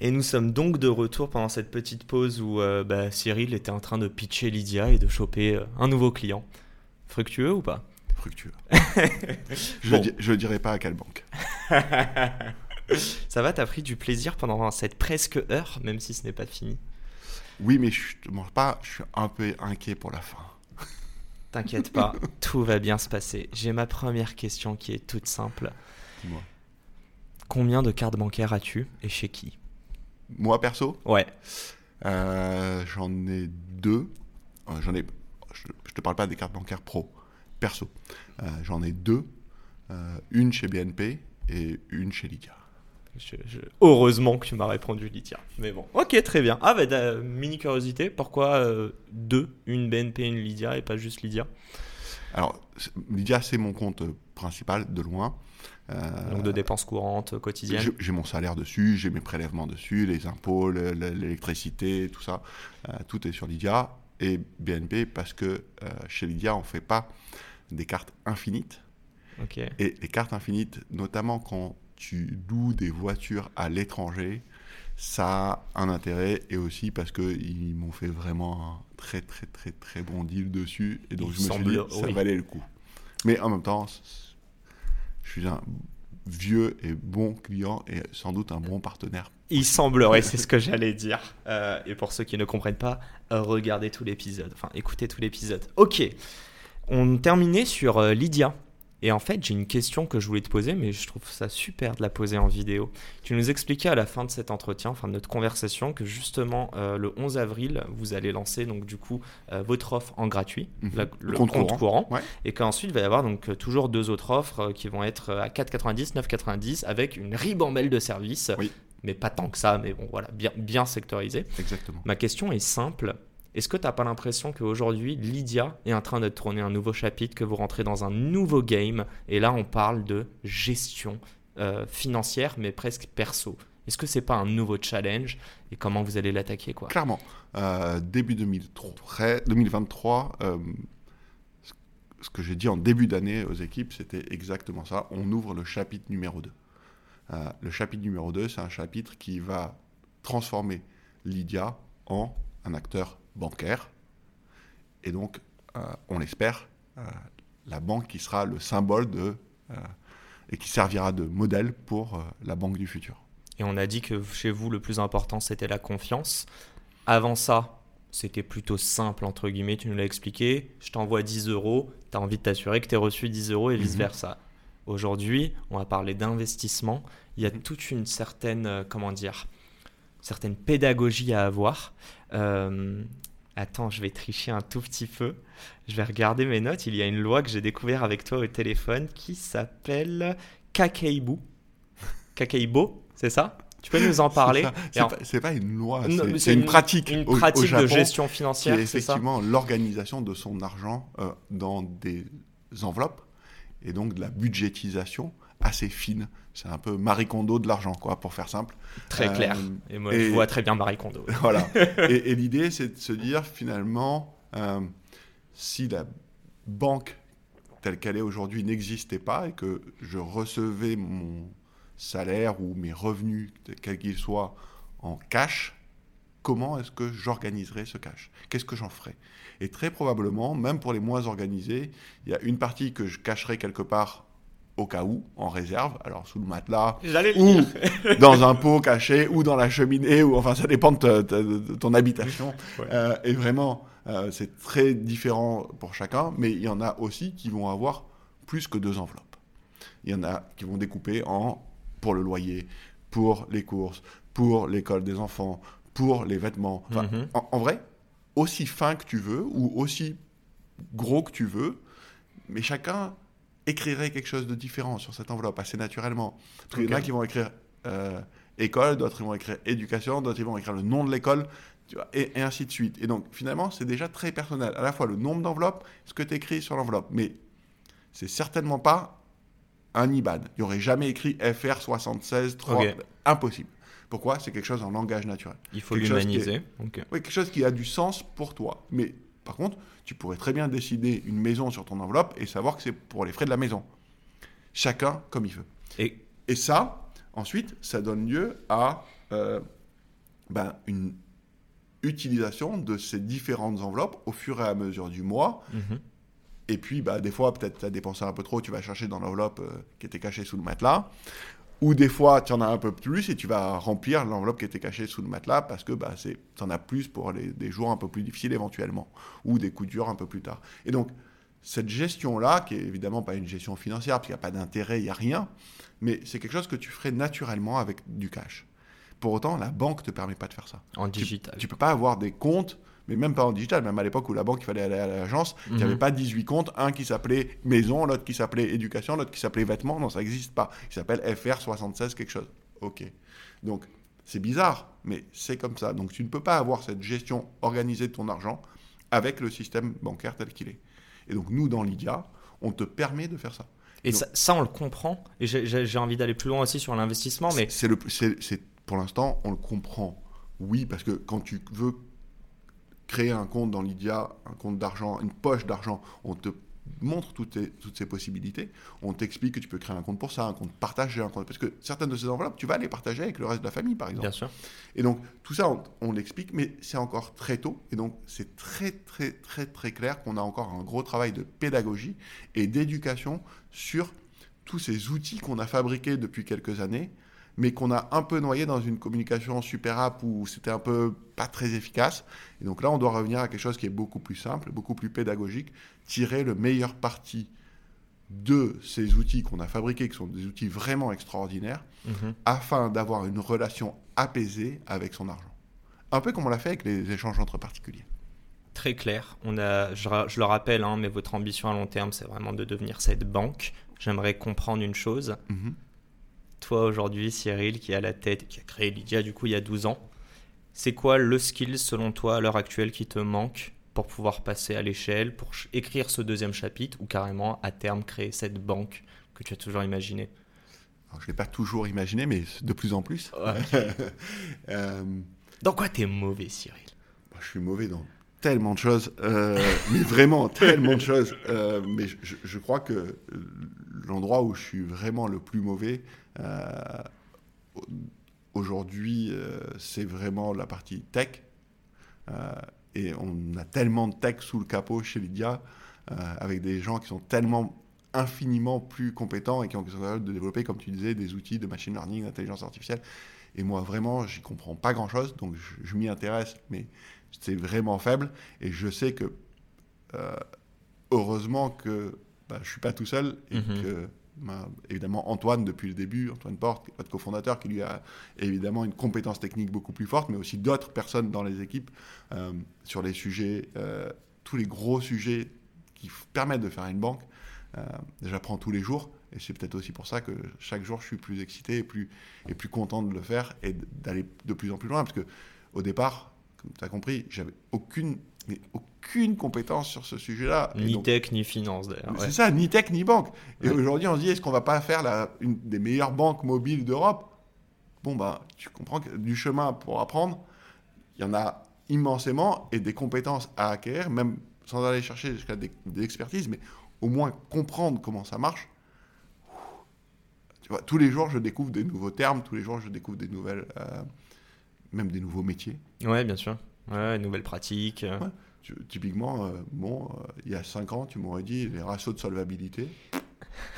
Et nous sommes donc de retour pendant cette petite pause où euh, bah, Cyril était en train de pitcher Lydia et de choper euh, un nouveau client. Fructueux ou pas? Fructueux. je Bon. ne je dirais pas à quelle banque. Ça va, t'as pris du plaisir pendant cette presque heure, même si ce n'est pas fini? Oui, mais je ne mange pas, je suis un peu inquiet pour la fin. T'inquiète pas, tout va bien se passer. J'ai ma première question qui est toute simple. Dis-moi. Combien de cartes bancaires as-tu et chez qui? Moi, perso, Ouais. Euh, j'en ai deux. Euh, j'en ai. Je, je te parle pas des cartes bancaires pro, perso. Euh, j'en ai deux. Euh, une chez BNP et une chez Lydia. Je- je- Heureusement que tu m'as répondu, Lydia. Mais bon, ok, très bien. Ah, bah, t'as- mini curiosité, pourquoi euh, deux Une BNP et une Lydia et pas juste Lydia? Alors, Lydia, c'est mon compte euh, principal de loin. Euh, Donc de dépenses courantes, quotidiennes? J'ai- mon salaire dessus, j'ai mes prélèvements dessus, les impôts, le- le- l'électricité, tout ça. Euh, tout est sur Lydia. Et BNP, parce que chez Lydia, on ne fait pas des cartes infinites. Ok. Et les cartes infinites, notamment quand tu loues des voitures à l'étranger, ça a un intérêt et aussi parce qu'ils m'ont fait vraiment un très très très très bon deal dessus et donc je me suis dit ça valait le coup. Mais en même temps, je suis un vieux et bon client et sans doute un bon partenaire. Il semblerait, c'est ce que j'allais dire. Euh, et pour ceux qui ne comprennent pas, regardez tout l'épisode, enfin écoutez tout l'épisode. Ok, on terminait sur euh, Lydia. Et en fait, j'ai une question que je voulais te poser, mais je trouve ça super de la poser en vidéo. Tu nous expliquais à la fin de cet entretien, enfin de notre conversation, que justement euh, le 11 avril, vous allez lancer donc du coup euh, votre offre en gratuit, mhm. le compte, courant, et qu'ensuite il va y avoir donc euh, toujours deux autres offres qui vont être à 4,90, 9,90 avec une ribambelle de services. Mais pas tant que ça, mais bon voilà, bien, bien sectorisé. Exactement. Ma question est simple. Est-ce que tu n'as pas l'impression qu'aujourd'hui, Lydia est en train de tourner un nouveau chapitre, que vous rentrez dans un nouveau game Et là, on parle de gestion euh, financière, mais presque perso. Est-ce que c'est pas un nouveau challenge et comment vous allez l'attaquer quoi? Clairement. Euh, début 2003, 2023, euh, ce que j'ai dit en début d'année aux équipes, c'était exactement ça. On ouvre le chapitre numéro 2. le chapitre numéro 2, c'est un chapitre qui va transformer Lydia en un acteur bancaire. Et donc, euh, on l'espère, euh, la banque qui sera le symbole de euh, et qui servira de modèle pour la banque du futur. Et on a dit que chez vous, le plus important, c'était la confiance. Avant ça, c'était plutôt simple, entre guillemets, tu nous l'as expliqué. Je t'envoie 10 euros, tu as envie de t'assurer que tu as reçu 10 euros et mhm. vice-versa. Aujourd'hui, on va parler d'investissement. Il y a mhm. toute une certaine, comment dire, certaine pédagogie à avoir. Attends, je vais tricher un tout petit peu. Je vais regarder mes notes. Il y a une loi que j'ai découvert avec toi au téléphone qui s'appelle Kakeibu. Kakeibo, c'est ça? Tu peux nous en parler C'est pas, une loi, c'est une, pratique. Une pratique de gestion financière. C'est effectivement l'organisation de son argent euh, dans des enveloppes et donc de la budgétisation assez fine. C'est un peu Marie Kondo de l'argent, quoi, pour faire simple. Très clair. Euh, et moi, je vois très bien Marie Kondo. Voilà. et, l'idée, c'est de se dire, finalement, euh, si la banque telle qu'elle est aujourd'hui n'existait pas et que je recevais mon salaire ou mes revenus, quels qu'ils soient, en cash, comment est-ce que j'organiserais ce cash? Qu'est-ce que j'en ferais? Et très probablement, même pour les moins organisés, il y a une partie que je cacherai quelque part au cas où, en réserve, alors sous le matelas, ou dans un pot caché, ou dans la cheminée, ou enfin ça dépend de, ton habitation. Euh, et vraiment, euh, c'est très différent pour chacun, mais il y en a aussi qui vont avoir plus que deux enveloppes. Il y en a qui vont découper en pour le loyer, pour les courses, pour l'école des enfants, pour les vêtements. Mhm. en vrai, aussi fin que tu veux, ou aussi gros que tu veux, mais chacun écrirait quelque chose de différent sur cette enveloppe assez naturellement. Parce qu'il y en a qui vont écrire euh, école, d'autres vont écrire éducation, d'autres vont écrire le nom de l'école, et, ainsi de suite. Et donc finalement, c'est déjà très personnel. À la fois le nombre d'enveloppes, ce que tu écris sur l'enveloppe, mais c'est certainement pas un IBAN. Il n'y aurait jamais écrit FR 76 3. Impossible. Pourquoi? C'est quelque chose en langage naturel. Il faut l'humaniser. Oui, quelque chose qui a du sens pour toi. Mais par contre, tu pourrais très bien décider une maison sur ton enveloppe et savoir que c'est pour les frais de la maison. Chacun comme il veut. Et, et ça, ensuite, ça donne lieu à euh, ben, une utilisation de ces différentes enveloppes au fur et à mesure du mois. Mhm. Et puis, bah, des fois, peut-être tu as dépensé un peu trop, tu vas chercher dans l'enveloppe euh, qui était cachée sous le matelas. Ou des fois, tu en as un peu plus et tu vas remplir l'enveloppe qui était cachée sous le matelas parce que bah, tu en as plus pour les, des jours un peu plus difficiles éventuellement, ou des coups durs un peu plus tard. Et donc, cette gestion-là, qui est évidemment pas une gestion financière, parce qu'il n'y a pas d'intérêt, il n'y a rien, mais c'est quelque chose que tu ferais naturellement avec du cash. Pour autant, la banque ne te permet pas de faire ça. En digital. Tu ne peux pas avoir des comptes mais même pas en digital, même à l'époque où la banque, il fallait aller à l'agence, il n'y avait mhm. pas 18 comptes, un qui s'appelait maison, l'autre qui s'appelait éducation, l'autre qui s'appelait vêtements, non, ça n'existe pas. Il s'appelle FR76 quelque chose. Ok. Donc, c'est bizarre, mais c'est comme ça. Donc, tu ne peux pas avoir cette gestion organisée de ton argent avec le système bancaire tel qu'il est. Et donc, nous, dans Lydia, on te permet de faire ça. Et ça, on le comprend. Et j'ai envie d'aller plus loin aussi sur l'investissement, mais... C'est pour l'instant, on le comprend. Oui, parce que quand tu veux créer un compte dans Lydia, un compte d'argent, une poche d'argent, on te montre toutes, toutes ces possibilités. On t'explique que tu peux créer un compte pour ça, un compte partagé, un compte... parce que certaines de ces enveloppes, tu vas les partager avec le reste de la famille, par exemple. Bien sûr. Et donc, tout ça, on, on l'explique, mais c'est encore très tôt. Et donc, c'est très, très, très, très clair qu'on a encore un gros travail de pédagogie et d'éducation sur tous ces outils qu'on a fabriqués depuis quelques années mais qu'on a un peu noyé dans une communication super app où c'était un peu pas très efficace. Et donc là, on doit revenir à quelque chose qui est beaucoup plus simple, beaucoup plus pédagogique, tirer le meilleur parti de ces outils qu'on a fabriqués, qui sont des outils vraiment extraordinaires, mhm. afin d'avoir une relation apaisée avec son argent. Un peu comme on l'a fait avec les échanges entre particuliers. Très clair. On a, je, le rappelle, hein, mais votre ambition à long terme, c'est vraiment de devenir cette banque. J'aimerais comprendre une chose. Mhm toi aujourd'hui, Cyril, qui a la tête, qui a créé Lydia du coup il y a 12 ans, c'est quoi le skill selon toi à l'heure actuelle qui te manque pour pouvoir passer à l'échelle, pour écrire ce deuxième chapitre ou carrément à terme créer cette banque que tu as toujours imaginée? Je ne l'ai pas toujours imaginé, mais de plus en plus. euh... Dans quoi tu es mauvais, Cyril? Je suis mauvais dans tellement de choses, euh, mais vraiment tellement de choses. Euh, mais je, je, crois que l'endroit où je suis vraiment le plus mauvais, aujourd'hui, euh, c'est vraiment la partie tech. Euh, et on a tellement de tech sous le capot chez Lydia, avec des gens qui sont tellement infiniment plus compétents et qui ont capables de développer, comme tu disais, des outils de machine learning, d'intelligence artificielle. Et moi, vraiment, j'y comprends pas grand-chose, donc je, m'y intéresse, mais c'est vraiment faible. Et je sais que, heureusement que bah, je suis pas tout seul et mm-hmm. que évidemment Antoine depuis le début, Antoine Porte, notre cofondateur, qui lui a évidemment une compétence technique beaucoup plus forte, mais aussi d'autres personnes dans les équipes euh, sur les sujets, euh, tous les gros sujets qui permettent de faire une banque. Euh, j'apprends tous les jours et c'est peut-être aussi pour ça que chaque jour je suis plus excité et plus, et plus content de le faire et d'aller de plus en plus loin parce que au départ, comme tu as compris, j'avais aucune mais aucune compétence sur ce sujet-là. Ni tech, ni finance d'ailleurs. C'est ça, ni tech, ni banque. Et aujourd'hui, on se dit, est-ce qu'on va pas faire la, une des meilleures banques mobiles d'Europe? Bon, bah, tu comprends que du chemin pour apprendre, il y en a immensément et des compétences à acquérir, même sans aller chercher jusqu'à des, expertises, mais au moins comprendre comment ça marche. Tu vois, tous les jours, je découvre des nouveaux termes, tous les jours, je découvre des nouvelles, euh, même des nouveaux métiers. Ouais, bien sûr. Ouais, nouvelles pratiques. Euh. typiquement, euh, bon, euh, il y a 5 ans, tu m'aurais dit les ratios de solvabilité.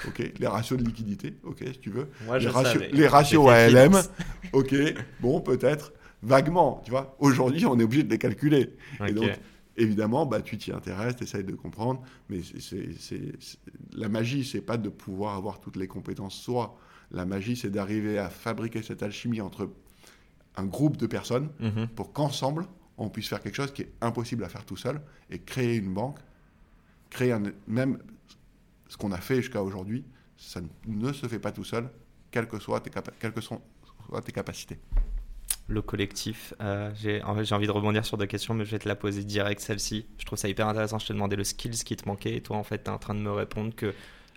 ok, les ratios de liquidité, ok, si tu veux. Moi, les, ratios, les ratios ALM, ok, bon, peut-être, vaguement, tu vois. Aujourd'hui, on est obligé de les calculer. Et donc, évidemment, bah, tu t'y intéresses, tu essayes de comprendre, mais c'est, la magie, c'est pas de pouvoir avoir toutes les compétences soi. La magie, c'est d'arriver à fabriquer cette alchimie entre un groupe de personnes mm-hmm. pour qu'ensemble, on puisse faire quelque chose qui est impossible à faire tout seul et créer une banque, créer un, même ce qu'on a fait jusqu'à aujourd'hui, ça ne se fait pas tout seul, quelles que soient tes, capacités. Le collectif, euh, j'ai envie de rebondir sur deux questions, mais je vais te la poser direct celle-ci. Je trouve ça hyper intéressant. Je te demandais le skills qui te manquait et toi, en fait, tu es en train de me répondre que,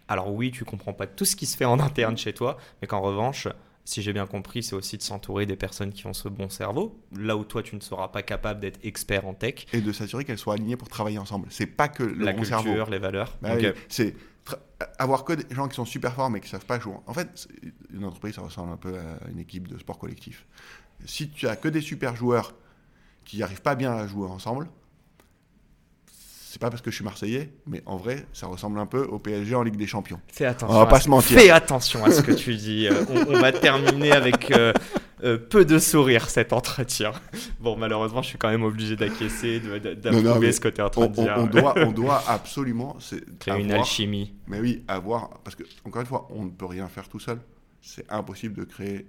alors oui, tu comprends pas tout ce qui se fait en interne chez toi, mais qu'en revanche, si j'ai bien compris, c'est aussi de s'entourer des personnes qui ont ce bon cerveau, là où toi tu ne seras pas capable d'être expert en tech. Et de s'assurer qu'elles soient alignées pour travailler ensemble. C'est pas que le la bon culture, les valeurs. Bah c'est avoir que des gens qui sont super forts mais qui savent pas jouer. En fait, une entreprise, ça ressemble un peu à une équipe de sport collectif. Si tu as que des super joueurs qui n'arrivent pas bien à jouer ensemble, c'est pas parce que je suis Marseillais, mais en vrai, ça ressemble un peu au PSG en Ligue des Champions. Fais attention. On va pas se mentir. Fais attention à ce que tu dis. Euh, on, va terminer avec euh, euh, peu de sourire cet entretien. Bon, malheureusement, je suis quand même obligé d'acquiescer, d'approuver ce que tu es en train on, de dire. On doit, on doit absolument créer une alchimie. Mais oui, avoir parce que encore une fois, on ne peut rien faire tout seul. C'est impossible de créer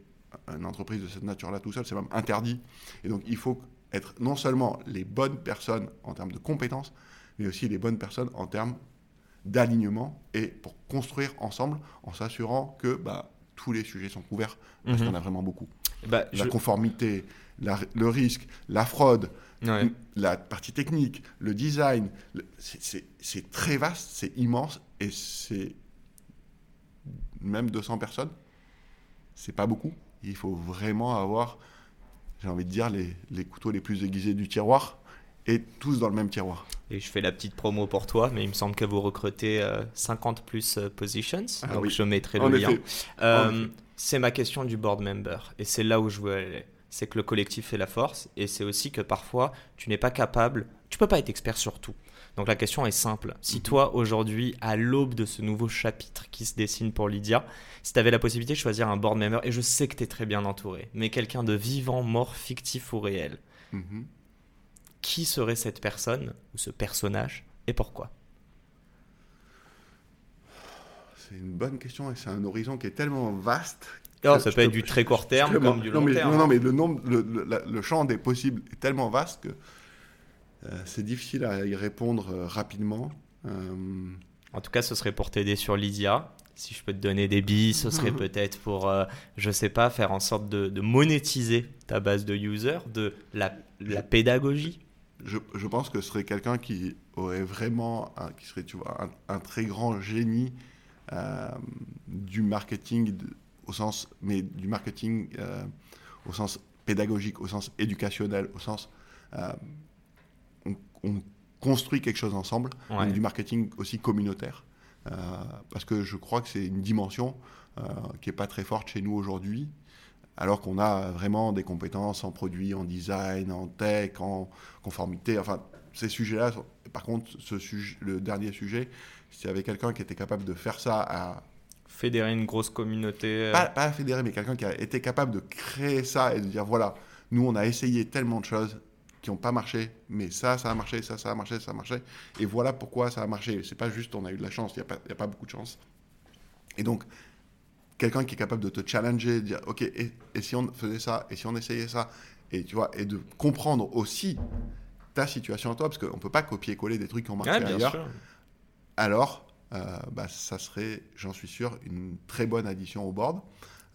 une entreprise de cette nature-là tout seul. C'est même interdit. Et donc, il faut être non seulement les bonnes personnes en termes de compétences, mais aussi les bonnes personnes en termes d'alignement et pour construire ensemble en s'assurant que bah, tous les sujets sont couverts, parce mhm. qu'on a vraiment beaucoup. Bah, la conformité, le risque, la fraude, la partie technique, le design, c'est très vaste, c'est immense et c'est même 200 personnes, c'est pas beaucoup. Il faut vraiment avoir, j'ai envie de dire, les, les couteaux les plus aiguisés du tiroir et tous dans le même tiroir. Et je fais la petite promo pour toi, mais il me semble que vous recrutez 50 plus positions, ah donc je mettrai le lien. c'est ma question du board member, et c'est là où je veux aller. C'est que le collectif fait la force, et c'est aussi que parfois, tu n'es pas capable, tu peux pas être expert sur tout. Donc la question est simple. Si mhm. toi, aujourd'hui, à l'aube de ce nouveau chapitre qui se dessine pour Lydia, si tu avais la possibilité de choisir un board member, et je sais que tu es très bien entouré, mais quelqu'un de vivant, mort, fictif ou réel, mhm. Qui serait cette personne ou ce personnage et pourquoi C'est une bonne question et c'est un horizon qui est tellement vaste. Ça peut être du très court terme comme du long terme. Non, mais le, nombre, le champ des possibles est tellement vaste que euh, c'est difficile à y répondre euh, rapidement. Euh, en tout cas, ce serait pour t'aider sur Lydia. Si je peux te donner des billes, ce serait peut-être pour, je je sais pas, faire en sorte de, monétiser ta base de users, de la, la pédagogie. Je, je, pense que ce serait quelqu'un qui aurait vraiment, un, qui serait, tu vois, un, très grand génie du marketing au sens, mais du marketing au sens pédagogique, au sens éducationnel, au sens on construit quelque chose ensemble, du marketing aussi communautaire. Euh, parce que je crois que c'est une dimension euh, qui n'est pas très forte chez nous aujourd'hui, alors qu'on a vraiment des compétences en produit, en design, en tech, en conformité. Enfin, ces sujets-là, par contre, ce sujet, le dernier sujet, s'il y avait quelqu'un qui était capable de faire ça à fédérer une grosse communauté. Euh. Pas, pas fédérer, mais quelqu'un qui a été capable de créer ça et de dire voilà, nous on a essayé tellement de choses, qui n'ont pas marché, mais ça, ça a marché, ça, ça a marché, ça a marché. Et voilà pourquoi ça a marché. C'est pas juste on a eu de la chance, il n'y a, a, pas beaucoup de chance. Et donc, quelqu'un qui est capable de te challenger, de dire, OK, et, si on faisait ça, et si on essayait ça, et tu vois, et de comprendre aussi ta situation à toi, parce qu'on ne peut pas copier-coller des trucs qui ont marché ailleurs. Alors, euh, bah, ça serait, j'en suis sûr, une très bonne addition au board.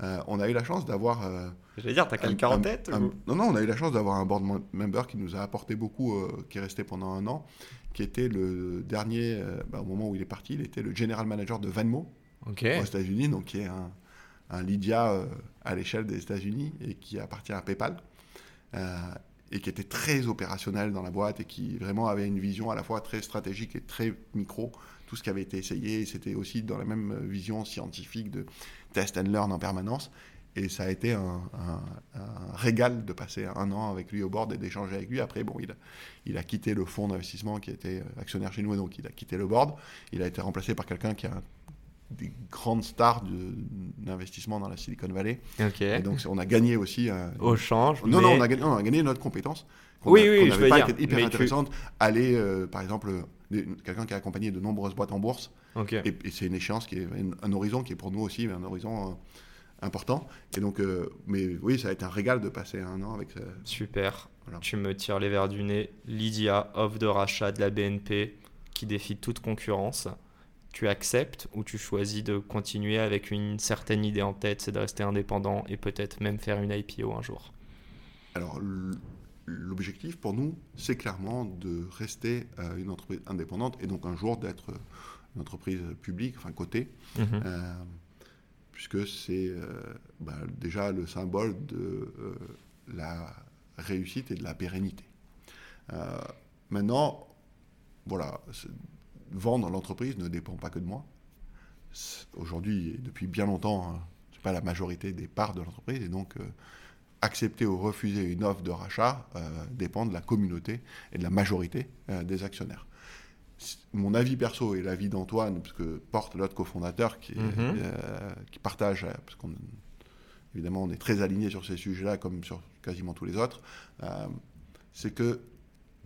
Euh, on a eu la chance d'avoir. Euh, Je vais dire, t'as quelqu'un en tête Non, non, on a eu la chance d'avoir un board member qui nous a apporté beaucoup, euh, qui est resté pendant un an, qui était le dernier, bah, au moment où il est parti, il était le general manager de Aux États-Unis, donc qui est un, un Lydia à l'échelle des États-Unis et qui appartient à PayPal. et qui était très opérationnel dans la boîte et qui vraiment avait une vision à la fois très stratégique et très micro tout ce qui avait été essayé. C'était aussi dans la même vision scientifique de test and learn en permanence. Et ça a été un, régal de passer un an avec lui au board et d'échanger avec lui. Après, bon, il a, il a quitté le fonds d'investissement qui était actionnaire chez nous, et donc il a quitté le board. Il a été remplacé par quelqu'un qui a des grandes stars d'investissement dans la Silicon Valley. Et donc on a gagné aussi. Au change. Non, non, on a, gagné, on a, gagné, notre compétence. Oui, oui, je veux pas dire. hyper intéressante. Aller, euh, par exemple, quelqu'un qui a accompagné de nombreuses boîtes en bourse. Et, c'est une échéance qui est un, horizon qui est pour nous aussi un horizon euh, important. Et donc, euh, mais oui, ça a été un régal de passer un an avec. Super. Tu me tires les verres du nez. Lydia, offre de rachat de la BNP qui défie toute concurrence. Tu acceptes ou tu choisis de continuer avec une certaine idée en tête, c'est de rester indépendant et peut-être même faire une IPO un jour Alors, l'objectif pour nous, c'est clairement de rester euh, une entreprise indépendante et donc un jour d'être une entreprise publique, enfin cotée, mhm. euh, puisque c'est euh, bah, déjà le symbole de la réussite et de la pérennité. maintenant, voilà, vendre l'entreprise ne dépend pas que de moi. Aujourd'hui, depuis bien longtemps, hein, ce n'est pas la majorité des parts de l'entreprise, et donc accepter ou refuser une offre de rachat euh, dépend de la communauté et de la majorité euh, des actionnaires. Mon avis perso et l'avis d'Antoine, parce que porte l'autre cofondateur qui, mhm. euh, qui partage, parce qu'on évidemment on est très aligné sur ces sujets-là comme sur quasiment tous les autres, c'est que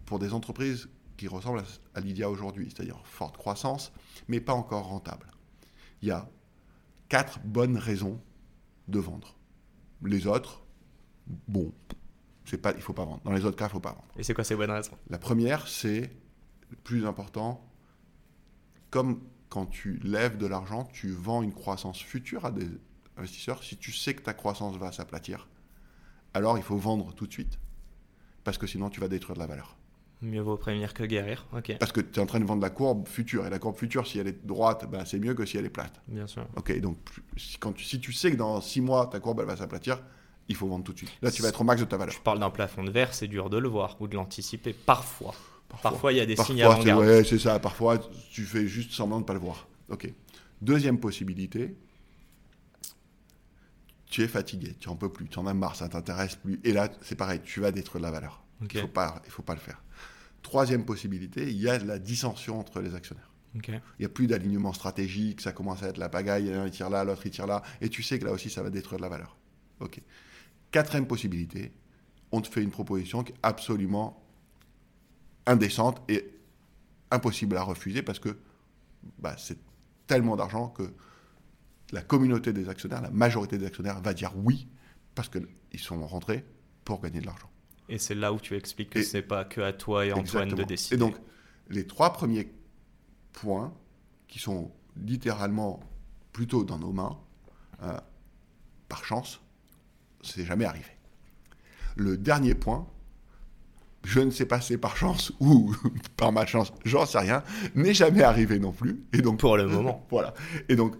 pour des entreprises qui ressemblent à Lydia aujourd'hui, c'est-à-dire forte croissance, mais pas encore rentable, il y a quatre bonnes raisons de vendre. Les autres, bon, c'est pas, il faut pas vendre. Dans les autres cas, il faut pas vendre. Et c'est quoi ces bonnes raisons? La première, c'est le plus important. Comme quand tu lèves de l'argent, tu vends une croissance future à des investisseurs. Si tu sais que ta croissance va s'aplatir, alors il faut vendre tout de suite. Parce que sinon, tu vas détruire de la valeur. Mieux vaut prévenir que guérir. Parce que tu es en train de vendre la courbe future. Et la courbe future, si elle est droite, ben, c'est mieux que si elle est plate. Bien sûr. Ok, donc si, quand tu, si tu sais que dans six mois, ta courbe elle va s'aplatir, il faut vendre tout de suite. Là, tu vas être au max de ta valeur. Tu parles d'un plafond de verre, c'est dur de le voir ou de l'anticiper. Parfois. Parfois. Il y a des Parfois, signes avant-garde. ouais, c'est ça. Parfois, tu fais juste semblant de ne pas le voir. Ok. Deuxième possibilité, tu es fatigué, tu en peux plus, tu en as marre, ça t'intéresse plus. Et là, c'est pareil, tu vas détruire de la valeur. Il faut pas, il faut pas le faire. Troisième possibilité, il y a de la dissension entre les actionnaires. Il n'y a plus d'alignement stratégique, ça commence à être la pagaille, il tire là, l'autre il tire là, et tu sais que là aussi ça va détruire de la valeur. Ok. Quatrième possibilité, on te fait une proposition qui est absolument indécente et impossible à refuser parce que bah, c'est tellement d'argent que la communauté des actionnaires, la majorité des actionnaires va dire oui parce qu'ils sont rentrés pour gagner de l'argent. Et c'est là où tu expliques que Et- c'est pas que à toi et Antoine de décider. Et donc, les trois premiers points, qui sont littéralement plutôt dans nos mains, euh, par chance, c'est jamais arrivé. Le dernier point, je ne sais pas si c'est par chance ou par malchance, j'en sais rien, n'est jamais arrivé non plus. Et donc, pour le moment. voilà. Et donc,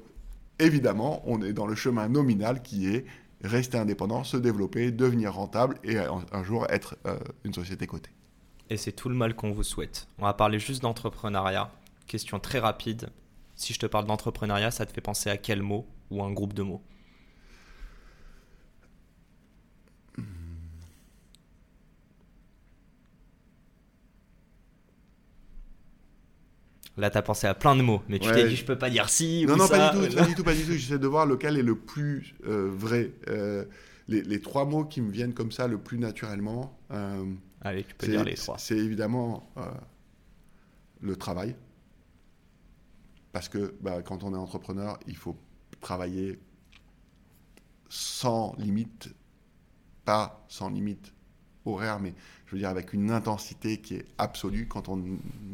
évidemment, on est dans le chemin nominal qui est rester indépendant, se développer, devenir rentable et un, un jour être euh, une société cotée. Et c'est tout le mal qu'on vous souhaite. On va parler juste d'entrepreneuriat. Question très rapide. Si je te parle d'entrepreneuriat, ça te fait penser à quel mot ou un groupe de mots? Là, t'as pensé à plein de mots, mais tu Ouais. t'es dit, je peux pas dire si Non, ou non, ça. pas du tout, pas du tout, pas du tout. J'essaie de voir lequel est le plus euh, vrai. Euh, les, les trois mots qui me viennent comme ça le plus naturellement, euh, Allez, tu peux c'est dire les trois. c'est évidemment le travail. Parce que bah, quand on est entrepreneur, il faut travailler sans limite, pas sans limite horaire, mais je veux dire avec une intensité qui est absolue. Quand on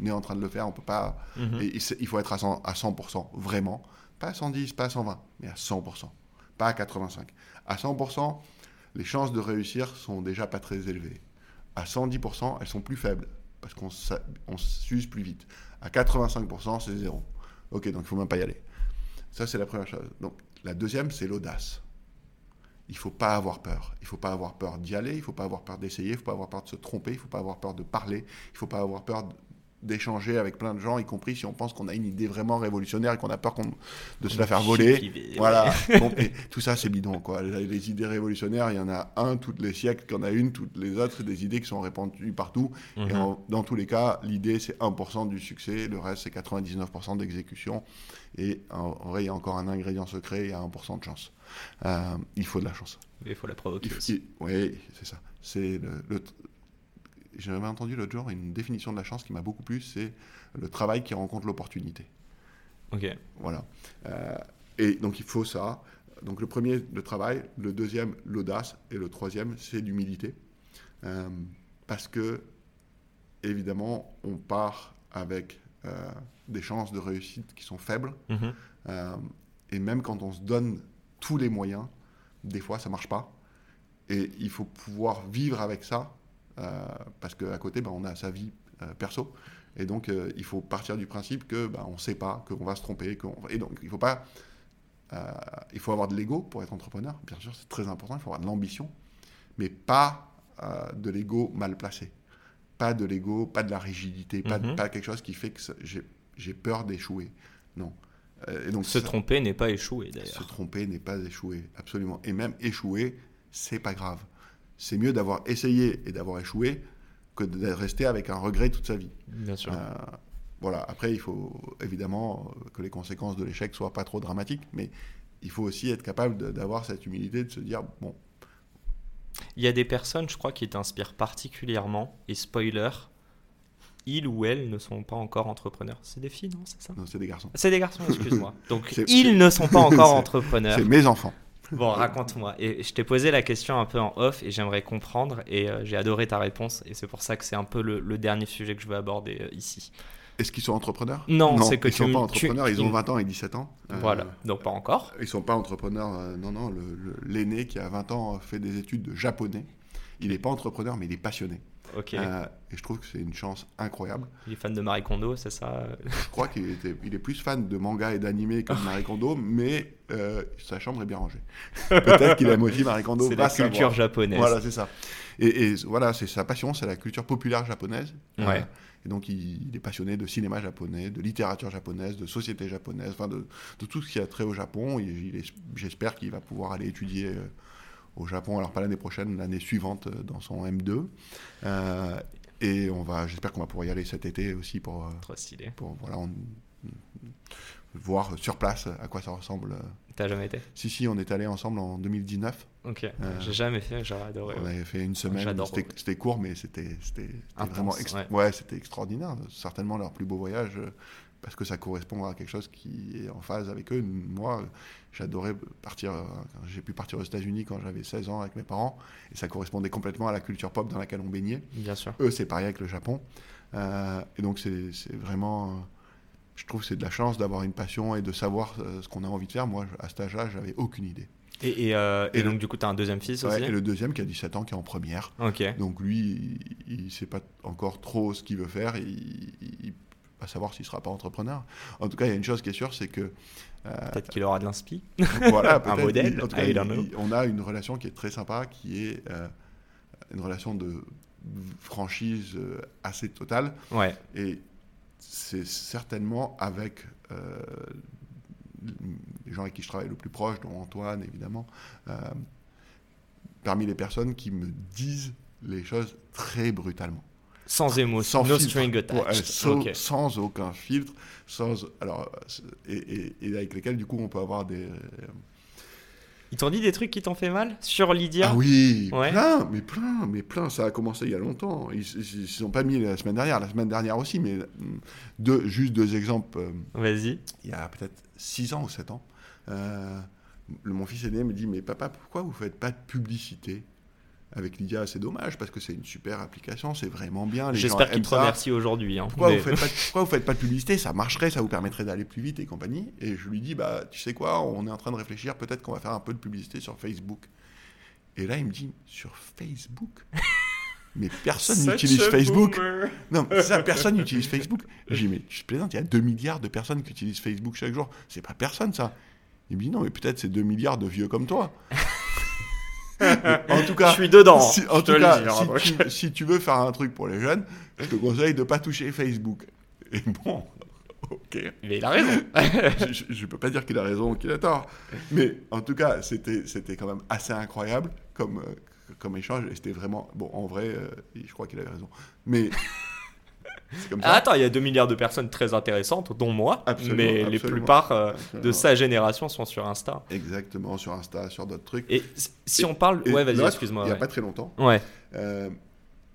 est en train de le faire, on peut pas. Mhm. Et il faut être à 100%, à 100%, vraiment. Pas à 110, pas à 120, mais à 100%. Pas à 85. À 100%, les chances de réussir sont déjà pas très élevées. À 110%, elles sont plus faibles, parce qu'on s'use plus vite. À 85%, c'est zéro. Ok, donc il faut même pas y aller. Ça, c'est la première chose. Donc, la deuxième, c'est l'audace. Il faut pas avoir peur. Il faut pas avoir peur d'y aller. Il faut pas avoir peur d'essayer. Il faut pas avoir peur de se tromper. Il faut pas avoir peur de parler. Il faut pas avoir peur d'échanger avec plein de gens, y compris si on pense qu'on a une idée vraiment révolutionnaire et qu'on a peur de se la faire voler. Voilà. Tout ça, c'est bidon, quoi. Les, idées révolutionnaires, il y en a un tous les siècles, qu'il y en a une, toutes les autres, c'est des idées qui sont répandues partout. Et Mhm. en- dans tous les cas, l'idée, c'est 1% du succès, le reste, c'est 99% d'exécution. Et en, en vrai, il y a encore un ingrédient secret, il y a 1% de chance. Euh, il faut de la chance. Il faut la provoquer aussi. oui, c'est ça. C'est le, le- J'avais entendu l'autre jour une définition de la chance qui m'a beaucoup plu, c'est le travail qui rencontre l'opportunité. Ok. Voilà. Euh, et donc il faut ça. Donc le premier, le travail. Le deuxième, l'audace. Et le troisième, c'est l'humilité. Euh, parce que, évidemment, on part avec des chances de réussite qui sont faibles. Mhm. Euh, et même quand on se donne tous les moyens, des fois ça marche pas. Et il faut pouvoir vivre avec ça, euh, parce qu'à côté, ben, on a sa vie euh, perso. Et donc, euh, il faut partir du principe que ben, on ne sait pas, qu'on va se tromper. Et donc, il faut pas. euh, il faut avoir de l'ego pour être entrepreneur, bien sûr, c'est très important. Il faut avoir de l'ambition, mais pas euh, de l'ego mal placé. Pas de l'ego, pas de la rigidité, pas, Mhm. pas quelque chose qui fait que j'ai peur d'échouer. Non. Euh, et donc, Se ça- tromper n'est pas échouer se d'ailleurs. tromper n'est pas échouer, absolument. Et même échouer, c'est pas grave. C'est mieux d'avoir essayé et d'avoir échoué que de rester avec un regret toute sa vie. Bien sûr. Euh, voilà. Après, il faut évidemment euh, que les conséquences de l'échec soient pas trop dramatiques, mais il faut aussi être capable d'avoir cette humilité de se dire bon, Il y a des personnes, je crois, qui t'inspirent particulièrement. Et spoiler, ils ou elles ne sont pas encore entrepreneurs. C'est des filles, non C'est ça? Non, c'est des garçons. C'est des garçons, excuse-moi. Donc, ils ne sont pas encore entrepreneurs. C'est mes enfants. Bon, raconte-moi. Et je t'ai posé la question un peu en off et j'aimerais comprendre. Et euh, j'ai adoré ta réponse. Et c'est pour ça que c'est un peu le, le dernier sujet que je veux aborder euh, ici. Est-ce qu'ils sont entrepreneurs? Non, c'est que ils tu sont pas tu- entrepreneurs. Ils ont ils- 20 ans et 17 ans. Euh, Voilà. Donc, pas encore. Ils sont pas entrepreneurs. euh, non, non. le- le- L'aîné qui a 20 ans fait des études de japonais. Il n'est pas entrepreneur, mais il est passionné. Ok. Euh, et je trouve que c'est une chance incroyable. Il est fan de Marie Kondo, c'est ça? Je crois qu'il il est plus fan de manga et d'animé que de Marie Kondo, mais sa chambre est bien rangée. Peut-être qu'il aime aussi Marie Kondo. C'est la culture savoir. japonaise. Voilà, c'est ça. Et, et voilà, c'est sa passion, c'est la culture populaire japonaise. Ouais. Et donc, il, il est passionné de cinéma japonais, de littérature japonaise, de société japonaise, enfin, de, de tout ce qui a trait au Japon. J'espère qu'il va pouvoir aller étudier euh, au Japon, alors pas l'année prochaine, l'année suivante, euh, dans son M2. Euh, et on va, j'espère qu'on va pouvoir y aller cet été aussi pour, Trop stylé. pour voilà, on- voir sur place à quoi ça ressemble. T'as jamais été Si, si, on est allé ensemble en 2019. Ok. J'ai jamais fait, j'aurais adoré. On ouais. avait fait une semaine. C'était court, mais c'était vraiment ouais. ouais, c'était extraordinaire. Certainement leur plus beau voyage euh, parce que ça correspond à quelque chose qui est en phase avec eux. Moi, euh, j'adorais partir. euh, J'ai pu partir aux États-Unis quand j'avais 16 ans avec mes parents et ça correspondait complètement à la culture pop dans laquelle on baignait. Bien sûr. Eux, c'est pareil avec le Japon. Euh, et donc, c'est c'est vraiment. Je trouve que c'est de la chance d'avoir une passion et de savoir euh, ce qu'on a envie de faire. Moi, à cet âge-là, j'avais aucune idée. Et, et, euh, et Et le- donc, du coup, t'as un deuxième fils Ouais, aussi et le deuxième qui a 17 ans, qui est en première. Donc lui, il ne sait pas encore trop ce qu'il veut faire. Il, il va savoir s'il ne sera pas entrepreneur. En tout cas, il y a une chose qui est sûre, c'est que euh, Peut-être qu'il aura de l'inspi. voilà, Un modèle, en tout cas, il- il- on a une relation qui est très sympa, qui est euh, une relation de franchise assez totale. Ouais. Et c'est certainement avec euh, les gens avec qui je travaille le plus proche, dont Antoine évidemment, euh, parmi les personnes qui me disent les choses très brutalement. Sans émotion. Sans no Ouais, sans, aucun filtre, sans, alors, et, et- et avec lesquels du coup on peut avoir des... Ils t'ont dit des trucs qui t'ont fait mal Sur Lydia Ah oui, Ouais. plein, mais plein, mais plein, ça a commencé il y a longtemps. Ils ne sont pas mis la semaine dernière, la semaine dernière aussi, mais hum, deux, juste deux exemples. euh, Vas-y. il y a peut-être 6 ans ou 7 ans, euh, mon fils aîné me dit Mais papa, pourquoi vous faites pas de publicité? Avec Lydia C'est dommage parce que c'est une super application, c'est vraiment bien. J'espère qu'il aiment te ça. remercie aujourd'hui. hein. Pourquoi, Mais- vous pas, pourquoi vous faites pas de publicité? Ça marcherait, ça vous permettrait d'aller plus vite et compagnie. Et je lui dis Bah, tu sais quoi, on est en train de réfléchir, peut-être qu'on va faire un peu de publicité sur Facebook. Et là, il me dit Sur Facebook? Mais personne n'utilise Facebook. boomer. Non, ça, personne n'utilise Facebook. J'ai dit, mais je plaisante, il y a 2 milliards de personnes qui utilisent Facebook chaque jour. C'est pas personne, ça. Il me dit, non, mais peut-être c'est 2 milliards de vieux comme toi. en tout cas, Je suis dedans. si, en je te tout cas hein, si, donc. tu, si tu veux faire un truc pour les jeunes, je te conseille de pas toucher Facebook. Et bon, ok. Mais il a raison. je ne peux pas dire qu'il a raison ou qu'il a tort. Mais en tout cas, c'était c'était quand même assez incroyable comme, euh, comme échange. Et c'était vraiment. Bon, en vrai, euh, je crois qu'il avait raison. Mais. Comme ça. Attends, il y a 2 milliards de personnes très intéressantes, dont moi. Absolument, mais les plupart euh, de sa génération sont sur Insta. Exactement, sur Insta, sur d'autres trucs. Et si on parle. Ouais, vas-y, excuse-moi. Il n'y a ouais. pas très longtemps, Ouais. euh,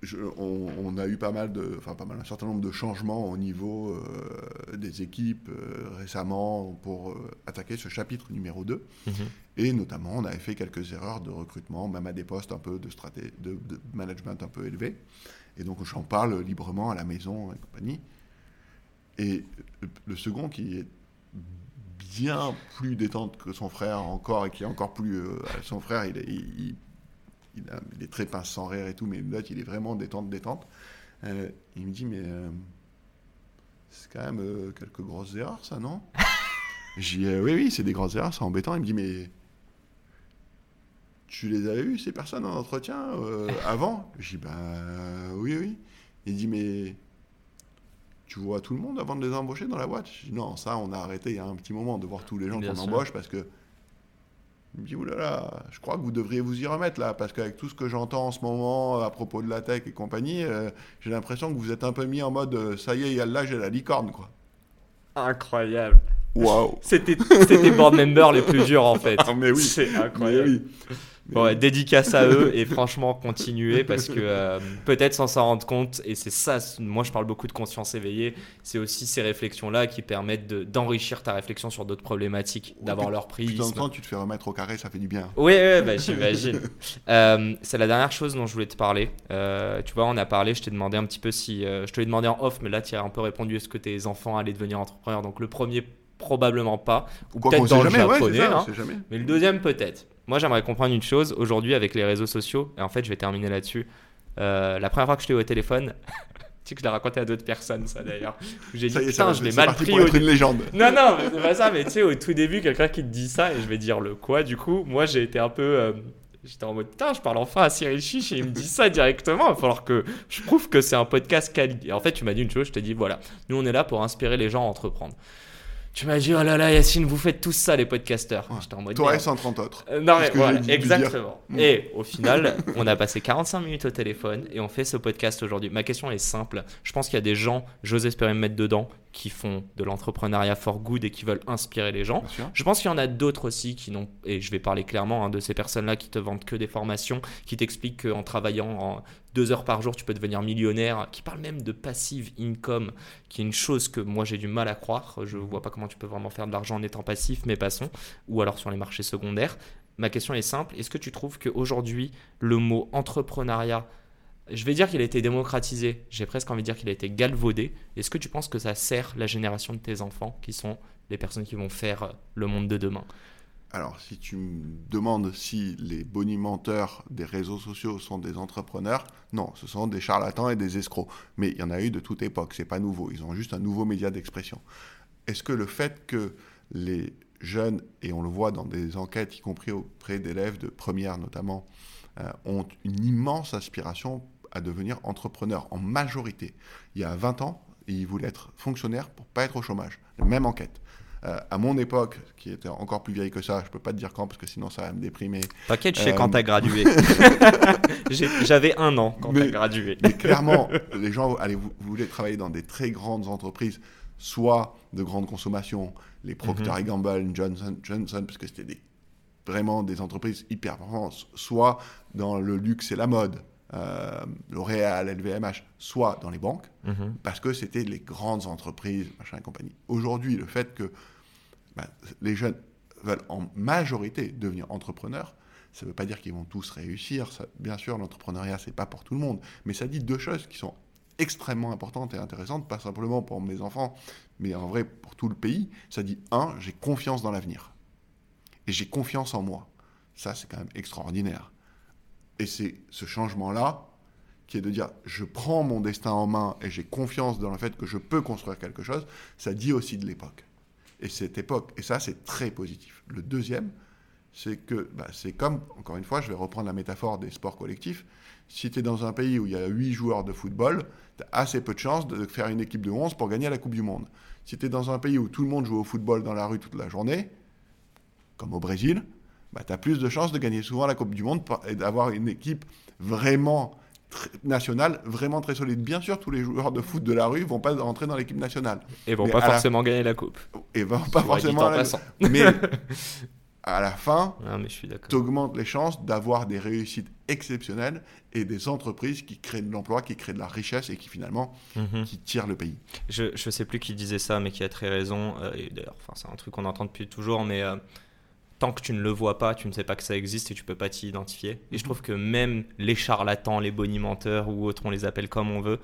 je- on, on a eu pas mal de, enfin pas mal, un certain nombre de changements au niveau euh, des équipes euh, récemment pour euh, attaquer ce chapitre numéro 2. Mhm. Et notamment, on avait fait quelques erreurs de recrutement, même à des postes un peu de, straté- de, de management un peu élevés. Et donc, j'en parle librement à la maison et compagnie. Et le, second, qui est bien plus détente que son frère encore, et qui est encore plus... euh, son frère, il a- il est très pince sans rire et tout, mais l'autre, il est vraiment détente, détente. Euh, il me dit, mais euh, c'est quand même quelques grosses erreurs, ça, non? J'ai dit, oui, oui, c'est des grosses erreurs, c'est embêtant. Il me dit, mais tu les avais eues, ces personnes, en entretien euh, avant? J'ai dit, ben oui, oui. Il dit, mais tu vois tout le monde avant de les embaucher dans la boîte? J'ai dit, non, ça, on a arrêté il y a un petit moment de voir tous les gens qu'on embauche parce que. Il me dit, oulala, je crois que vous devriez vous y remettre là, parce qu'avec tout ce que j'entends en ce moment à propos de la tech et compagnie, euh, j'ai l'impression que vous êtes un peu mis en mode, euh, ça y est, il y a l'âge et la licorne, quoi. Incroyable. Waouh C'était c'était board members les plus durs en fait. Ah, mais oui. C'est Mais incroyable. oui. Bon, ouais, dédicace à eux et franchement continuez parce que euh, peut-être sans s'en rendre compte et c'est ça, moi je parle beaucoup de conscience éveillée, c'est aussi ces réflexions-là qui permettent de- d'enrichir ta réflexion sur d'autres problématiques, Ouais, d'avoir leur Puis de temps en temps, tu te fais remettre au carré, ça fait du bien. Oui, ouais, bah, j'imagine. Euh, c'est la dernière chose dont je voulais te parler. Euh, tu vois, on a parlé, je t'ai demandé un petit peu si. je te l'ai demandé en off, mais là, tu as un peu répondu est-ce que tes enfants allaient devenir entrepreneurs? Donc, le premier, probablement pas. Ou peut-être dans le jamais, ouais, japonais. c'est ça, hein. Mais le deuxième, peut-être. Moi, j'aimerais comprendre une chose. Aujourd'hui, avec les réseaux sociaux, et en fait, je vais terminer là-dessus. Euh, la première fois que je t'ai eu au téléphone, tu sais que je l'ai raconté à d'autres personnes, ça d'ailleurs. J'ai dit, putain, je l'ai mal pris pour au être une légende. non, non, c'est pas ça, mais tu sais, au tout début, quelqu'un qui te dit ça, et je vais dire le quoi, du coup, moi j'ai été un peu. euh, J'étais en mode, putain, je parle enfin à Cyril Chiche et il me dit ça directement. Il va falloir que je prouve que c'est un podcast quali. Et en fait, tu m'as dit une chose, je t'ai dit, voilà, nous on est là pour inspirer les gens à entreprendre. Tu m'as dit, oh là là, Yacine, vous faites tous ça, les podcasteurs. Ouais. J'étais en mode. Toi et merde. 130 autres. Euh, non, mais voilà, exactement. Mm. Et au final, on a passé 45 minutes au téléphone et on fait ce podcast aujourd'hui. Ma question est simple. Je pense qu'il y a des gens, j'ose espérer me mettre dedans, qui font de l'entrepreneuriat for good et qui veulent inspirer les gens. Je pense qu'il y en a d'autres aussi qui n'ont, et je vais parler clairement hein, de ces personnes-là qui te vendent que des formations, qui t'expliquent qu'en travaillant en deux heures par jour, tu peux devenir millionnaire, qui parlent même de passive income, qui est une chose que moi j'ai du mal à croire. Je vois pas comment tu peux vraiment faire de l'argent en étant passif, mais passons. Ou alors sur les marchés secondaires. Ma question est simple. Est-ce que tu trouves qu'aujourd'hui, le mot entrepreneuriat, je vais dire qu'il a été démocratisé, j'ai presque envie de dire qu'il a été galvaudé. Est-ce que tu penses que ça sert la génération de tes enfants, qui sont les personnes qui vont faire le monde de demain? Alors, si tu me demandes si les bonimenteurs des réseaux sociaux sont des entrepreneurs, non, ce sont des charlatans et des escrocs. Mais il y en a eu de toute époque, c'est pas nouveau. Ils ont juste un nouveau média d'expression. Est-ce que le fait que les jeunes, et on le voit dans des enquêtes, y compris auprès d'élèves de première notamment, euh, ont une immense aspiration à devenir entrepreneurs en majorité. Il y a 20 ans, ils voulaient être fonctionnaires pour pas être au chômage. Même enquête. Euh, à mon époque, qui était encore plus vieille que ça, je peux pas te dire quand parce que sinon ça va me déprimer. T'inquiète, je sais quand t'as gradué. J'avais un an quand t'as gradué. Mais clairement, les gens allez, vous, vous voulez travailler dans des très grandes entreprises, soit de grande consommation, les Procter Mhm. Gamble, Johnson Johnson, parce que c'était des- vraiment des entreprises hyper performantes, soit dans le luxe et la mode, euh, L'Oréal, LVMH, soit dans les banques, Mhm. parce que c'était les grandes entreprises, machin et compagnie. Aujourd'hui, le fait que ben, les jeunes veulent en majorité devenir entrepreneurs, ça ne veut pas dire qu'ils vont tous réussir. Bien sûr, l'entrepreneuriat, c'est pas pour tout le monde, mais ça dit deux choses qui sont extrêmement importantes et intéressantes, pas simplement pour mes enfants, mais en vrai pour tout le pays. Ça dit un, j'ai confiance dans l'avenir et j'ai confiance en moi. Ça, c'est quand même extraordinaire. Et c'est ce changement-là qui est de dire je prends mon destin en main et j'ai confiance dans le fait que je peux construire quelque chose, ça dit aussi de l'époque. Et cette époque, et ça c'est très positif. Le deuxième, c'est que bah, c'est comme, encore une fois, je vais reprendre la métaphore des sports collectifs. Si tu es dans un pays où il y a 8 joueurs de football, tu as assez peu de chances de faire une équipe de 11 pour gagner la Coupe du Monde. Si tu es dans un pays où tout le monde joue au football dans la rue toute la journée, comme au Brésil, bah, tu as plus de chances de gagner souvent la Coupe du Monde et d'avoir une équipe vraiment nationale, vraiment très solide. Bien sûr, tous les joueurs de foot de la rue vont pas rentrer dans l'équipe nationale Et vont Mais pas la- forcément gagner la coupe. et vont pas forcément. en la-. Mais à la fin, tu augmentes les chances d'avoir des réussites exceptionnelles et des entreprises qui créent de l'emploi, qui créent de la richesse et qui finalement Mhm. qui tirent le pays. Je, je sais plus qui disait ça, mais qui a très raison. euh, d'ailleurs, c'est un truc qu'on entend depuis toujours, mais euh, tant que tu ne le vois pas, tu ne sais pas que ça existe et tu peux pas t'y identifier. Et je trouve que même les charlatans, les bonimenteurs ou autres, on les appelle comme on veut,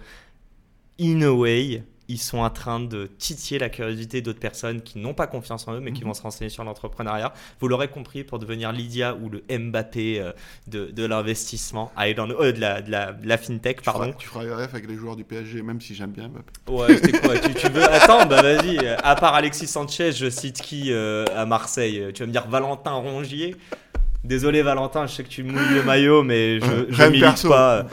in a way, ils sont en train de titiller la curiosité d'autres personnes qui n'ont pas confiance en eux, mais qui Mhm. vont se renseigner sur l'entrepreneuriat. Vous l'aurez compris, pour devenir Lydia ou le Mbappé euh, de, de l'investissement, euh, de, la, de, la, de la fintech, Tu pardon. feras, tu feras ref avec les joueurs du PSG, même si j'aime bien Mbappé. Ouais, c'est quoi tu, tu veux Attends, bah vas-y. À part Alexis Sanchez, je cite qui euh, à Marseille Tu vas me dire Valentin Rongier Désolé Valentin, je sais que tu mouilles le maillot, mais je, je milite perso. pas.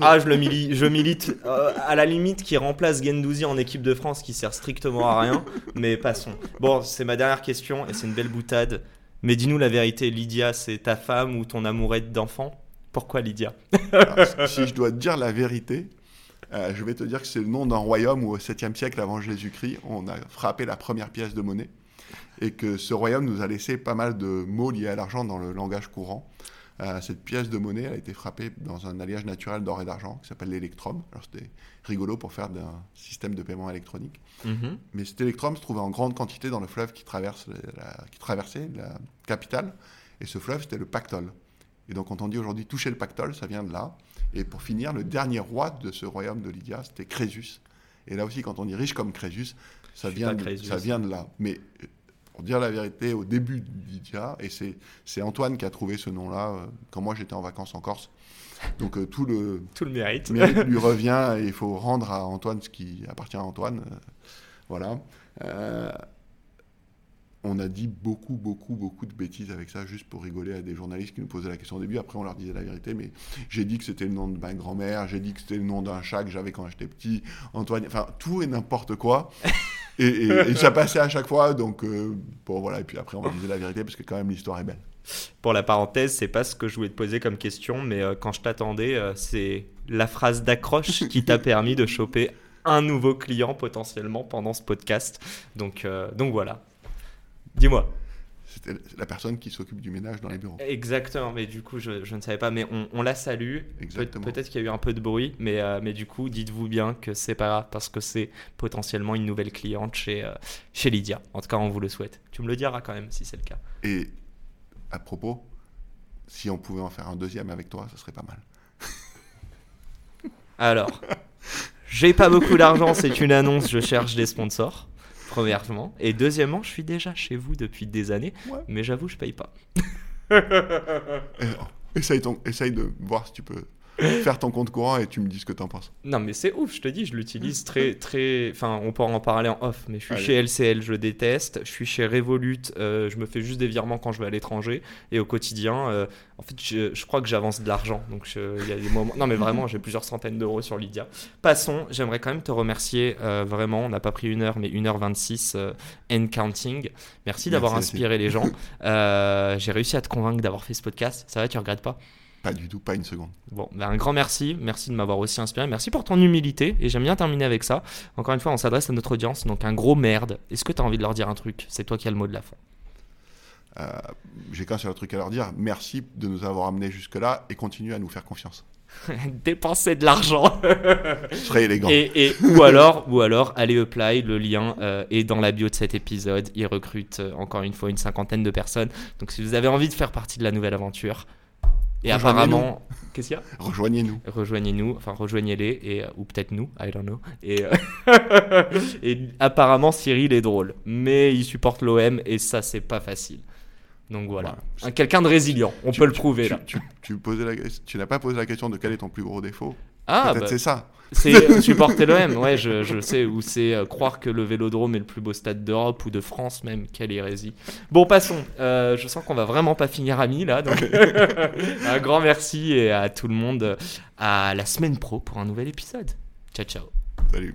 Ah, je le milite, je milite euh, à la limite qui remplace Gendouzi en équipe de France, qui sert strictement à rien. Mais passons. Bon, c'est ma dernière question et c'est une belle boutade. Mais dis-nous la vérité, Lydia, c'est ta femme ou ton amourette d'enfant? Pourquoi Lydia? Alors, si je dois te dire la vérité, euh, je vais te dire que c'est le nom d'un royaume où au 7e siècle avant Jésus-Christ, on a frappé la première pièce de monnaie et que ce royaume nous a laissé pas mal de mots liés à l'argent dans le langage courant. Euh, cette pièce de monnaie elle a été frappée dans un alliage naturel d'or et d'argent qui s'appelle l'électrum. Alors c'était rigolo pour faire d'un système de paiement électronique. Mhm. Mais cet électrum se trouvait en grande quantité dans le fleuve qui, traverse la, qui traversait la capitale. Et ce fleuve, c'était le Pactole. Et donc, quand on dit aujourd'hui toucher le Pactole, ça vient de là. Et pour finir, le dernier roi de ce royaume de Lydia, c'était Crésus. Et là aussi, quand on dit riche comme Crésus, ça, vient de, Crésus. ça vient de là. Mais pour dire la vérité, au début de Lydia, et c'est Antoine qui a trouvé ce nom-là, euh, quand moi j'étais en vacances en Corse, Donc euh, tout le Tout le mérite. mérite lui revient et il faut rendre à Antoine ce qui appartient à Antoine. Euh, voilà. Euh, on a dit beaucoup, beaucoup, beaucoup de bêtises avec ça, juste pour rigoler à des journalistes qui nous posaient la question au début. Après, on leur disait la vérité, mais j'ai dit que c'était le nom de ma grand-mère, j'ai dit que c'était le nom d'un chat que j'avais quand j'étais petit, Antoine, enfin, tout et n'importe quoi. et, et- et ça passait à chaque fois, donc euh, bon, voilà. Et puis après, on leur disait la vérité, parce que quand même, l'histoire est belle. Pour la parenthèse, c'est pas ce que je voulais te poser comme question, mais euh, quand je t'attendais, euh, c'est la phrase d'accroche qui t'a permis de choper un nouveau client potentiellement pendant ce podcast. Donc, donc voilà. Dis-moi. C'était la personne qui s'occupe du ménage dans les bureaux. Exactement, mais du coup, je, je ne savais pas, mais on, on la salue. Pe- Exactement. Peut-être qu'il y a eu un peu de bruit, mais, euh, mais du coup, dites-vous bien que c'est pas grave parce que c'est potentiellement une nouvelle cliente chez, euh, chez Lydia. En tout cas, on vous le souhaite. Tu me le diras quand même si c'est le cas. Et à propos, si on pouvait en faire un deuxième avec toi, ce serait pas mal. Alors, j'ai pas beaucoup d'argent, c'est une annonce, je cherche des sponsors, premièrement. Et deuxièmement, je suis déjà chez vous depuis des années, Ouais. mais j'avoue, je paye pas. Et, oh, essaye, ton- essaye de voir si tu peux faire ton compte courant et tu me dis ce que t'en penses. Non, mais c'est ouf, je te dis, je l'utilise très, très. Enfin, on peut en parler en off, mais je suis Allez. chez LCL, je le déteste. Je suis chez Revolut, euh, je me fais juste des virements quand je vais à l'étranger. Et au quotidien, euh, en fait, je, je crois que j'avance de l'argent. Donc, il y a des moments. Non, mais vraiment, j'ai plusieurs centaines d'euros sur Lydia. Passons, j'aimerais quand même te remercier euh, vraiment. On n'a pas pris une heure, mais 1h26 euh, and counting. Merci d'avoir Merci, inspiré les gens. Euh, j'ai réussi à te convaincre d'avoir fait ce podcast. Ça va, tu regrettes pas? Pas du tout, pas une seconde. Bon, ben, un grand merci. Merci de m'avoir aussi inspiré. Merci pour ton humilité. Et j'aime bien terminer avec ça. Encore une fois, on s'adresse à notre audience. Donc, un gros merde. Est-ce que tu as envie de leur dire un truc? C'est toi qui as le mot de la fin. Euh, J'ai qu'un seul truc à leur dire. Merci de nous avoir amenés jusque-là et continuez à nous faire confiance. Dépenser de l'argent. Soyez élégant. et, et- ou alors, ou alors, allez apply. Le lien euh, est dans la bio de cet épisode. Ils recrutent euh, encore une fois une cinquantaine de personnes. Donc, si vous avez envie de faire partie de la nouvelle aventure, et apparemment, qu'est-ce qu'il y a? Rejoignez-nous. rejoignez-nous, enfin rejoignez-les, et, euh, ou peut-être nous, I don't know. Et, euh, et apparemment Cyril est drôle, mais il supporte l'OM et ça c'est pas facile. Donc voilà, Voilà. Un- quelqu'un de résilient, on Tu- peut le prouver tu, là. Tu, tu posais la- tu n'as pas posé la question de quel est ton plus gros défaut. Ah, Peut-être bah, c'est ça. C'est euh, supporter l'OM, ouais, je, je sais, ou c'est euh, croire que le Vélodrome est le plus beau stade d'Europe ou de France même, quelle hérésie. Bon, passons, Euh, je sens qu'on va vraiment pas finir amis là, donc un grand merci et à tout le monde, à la semaine pro pour un nouvel épisode. Ciao, ciao. Salut.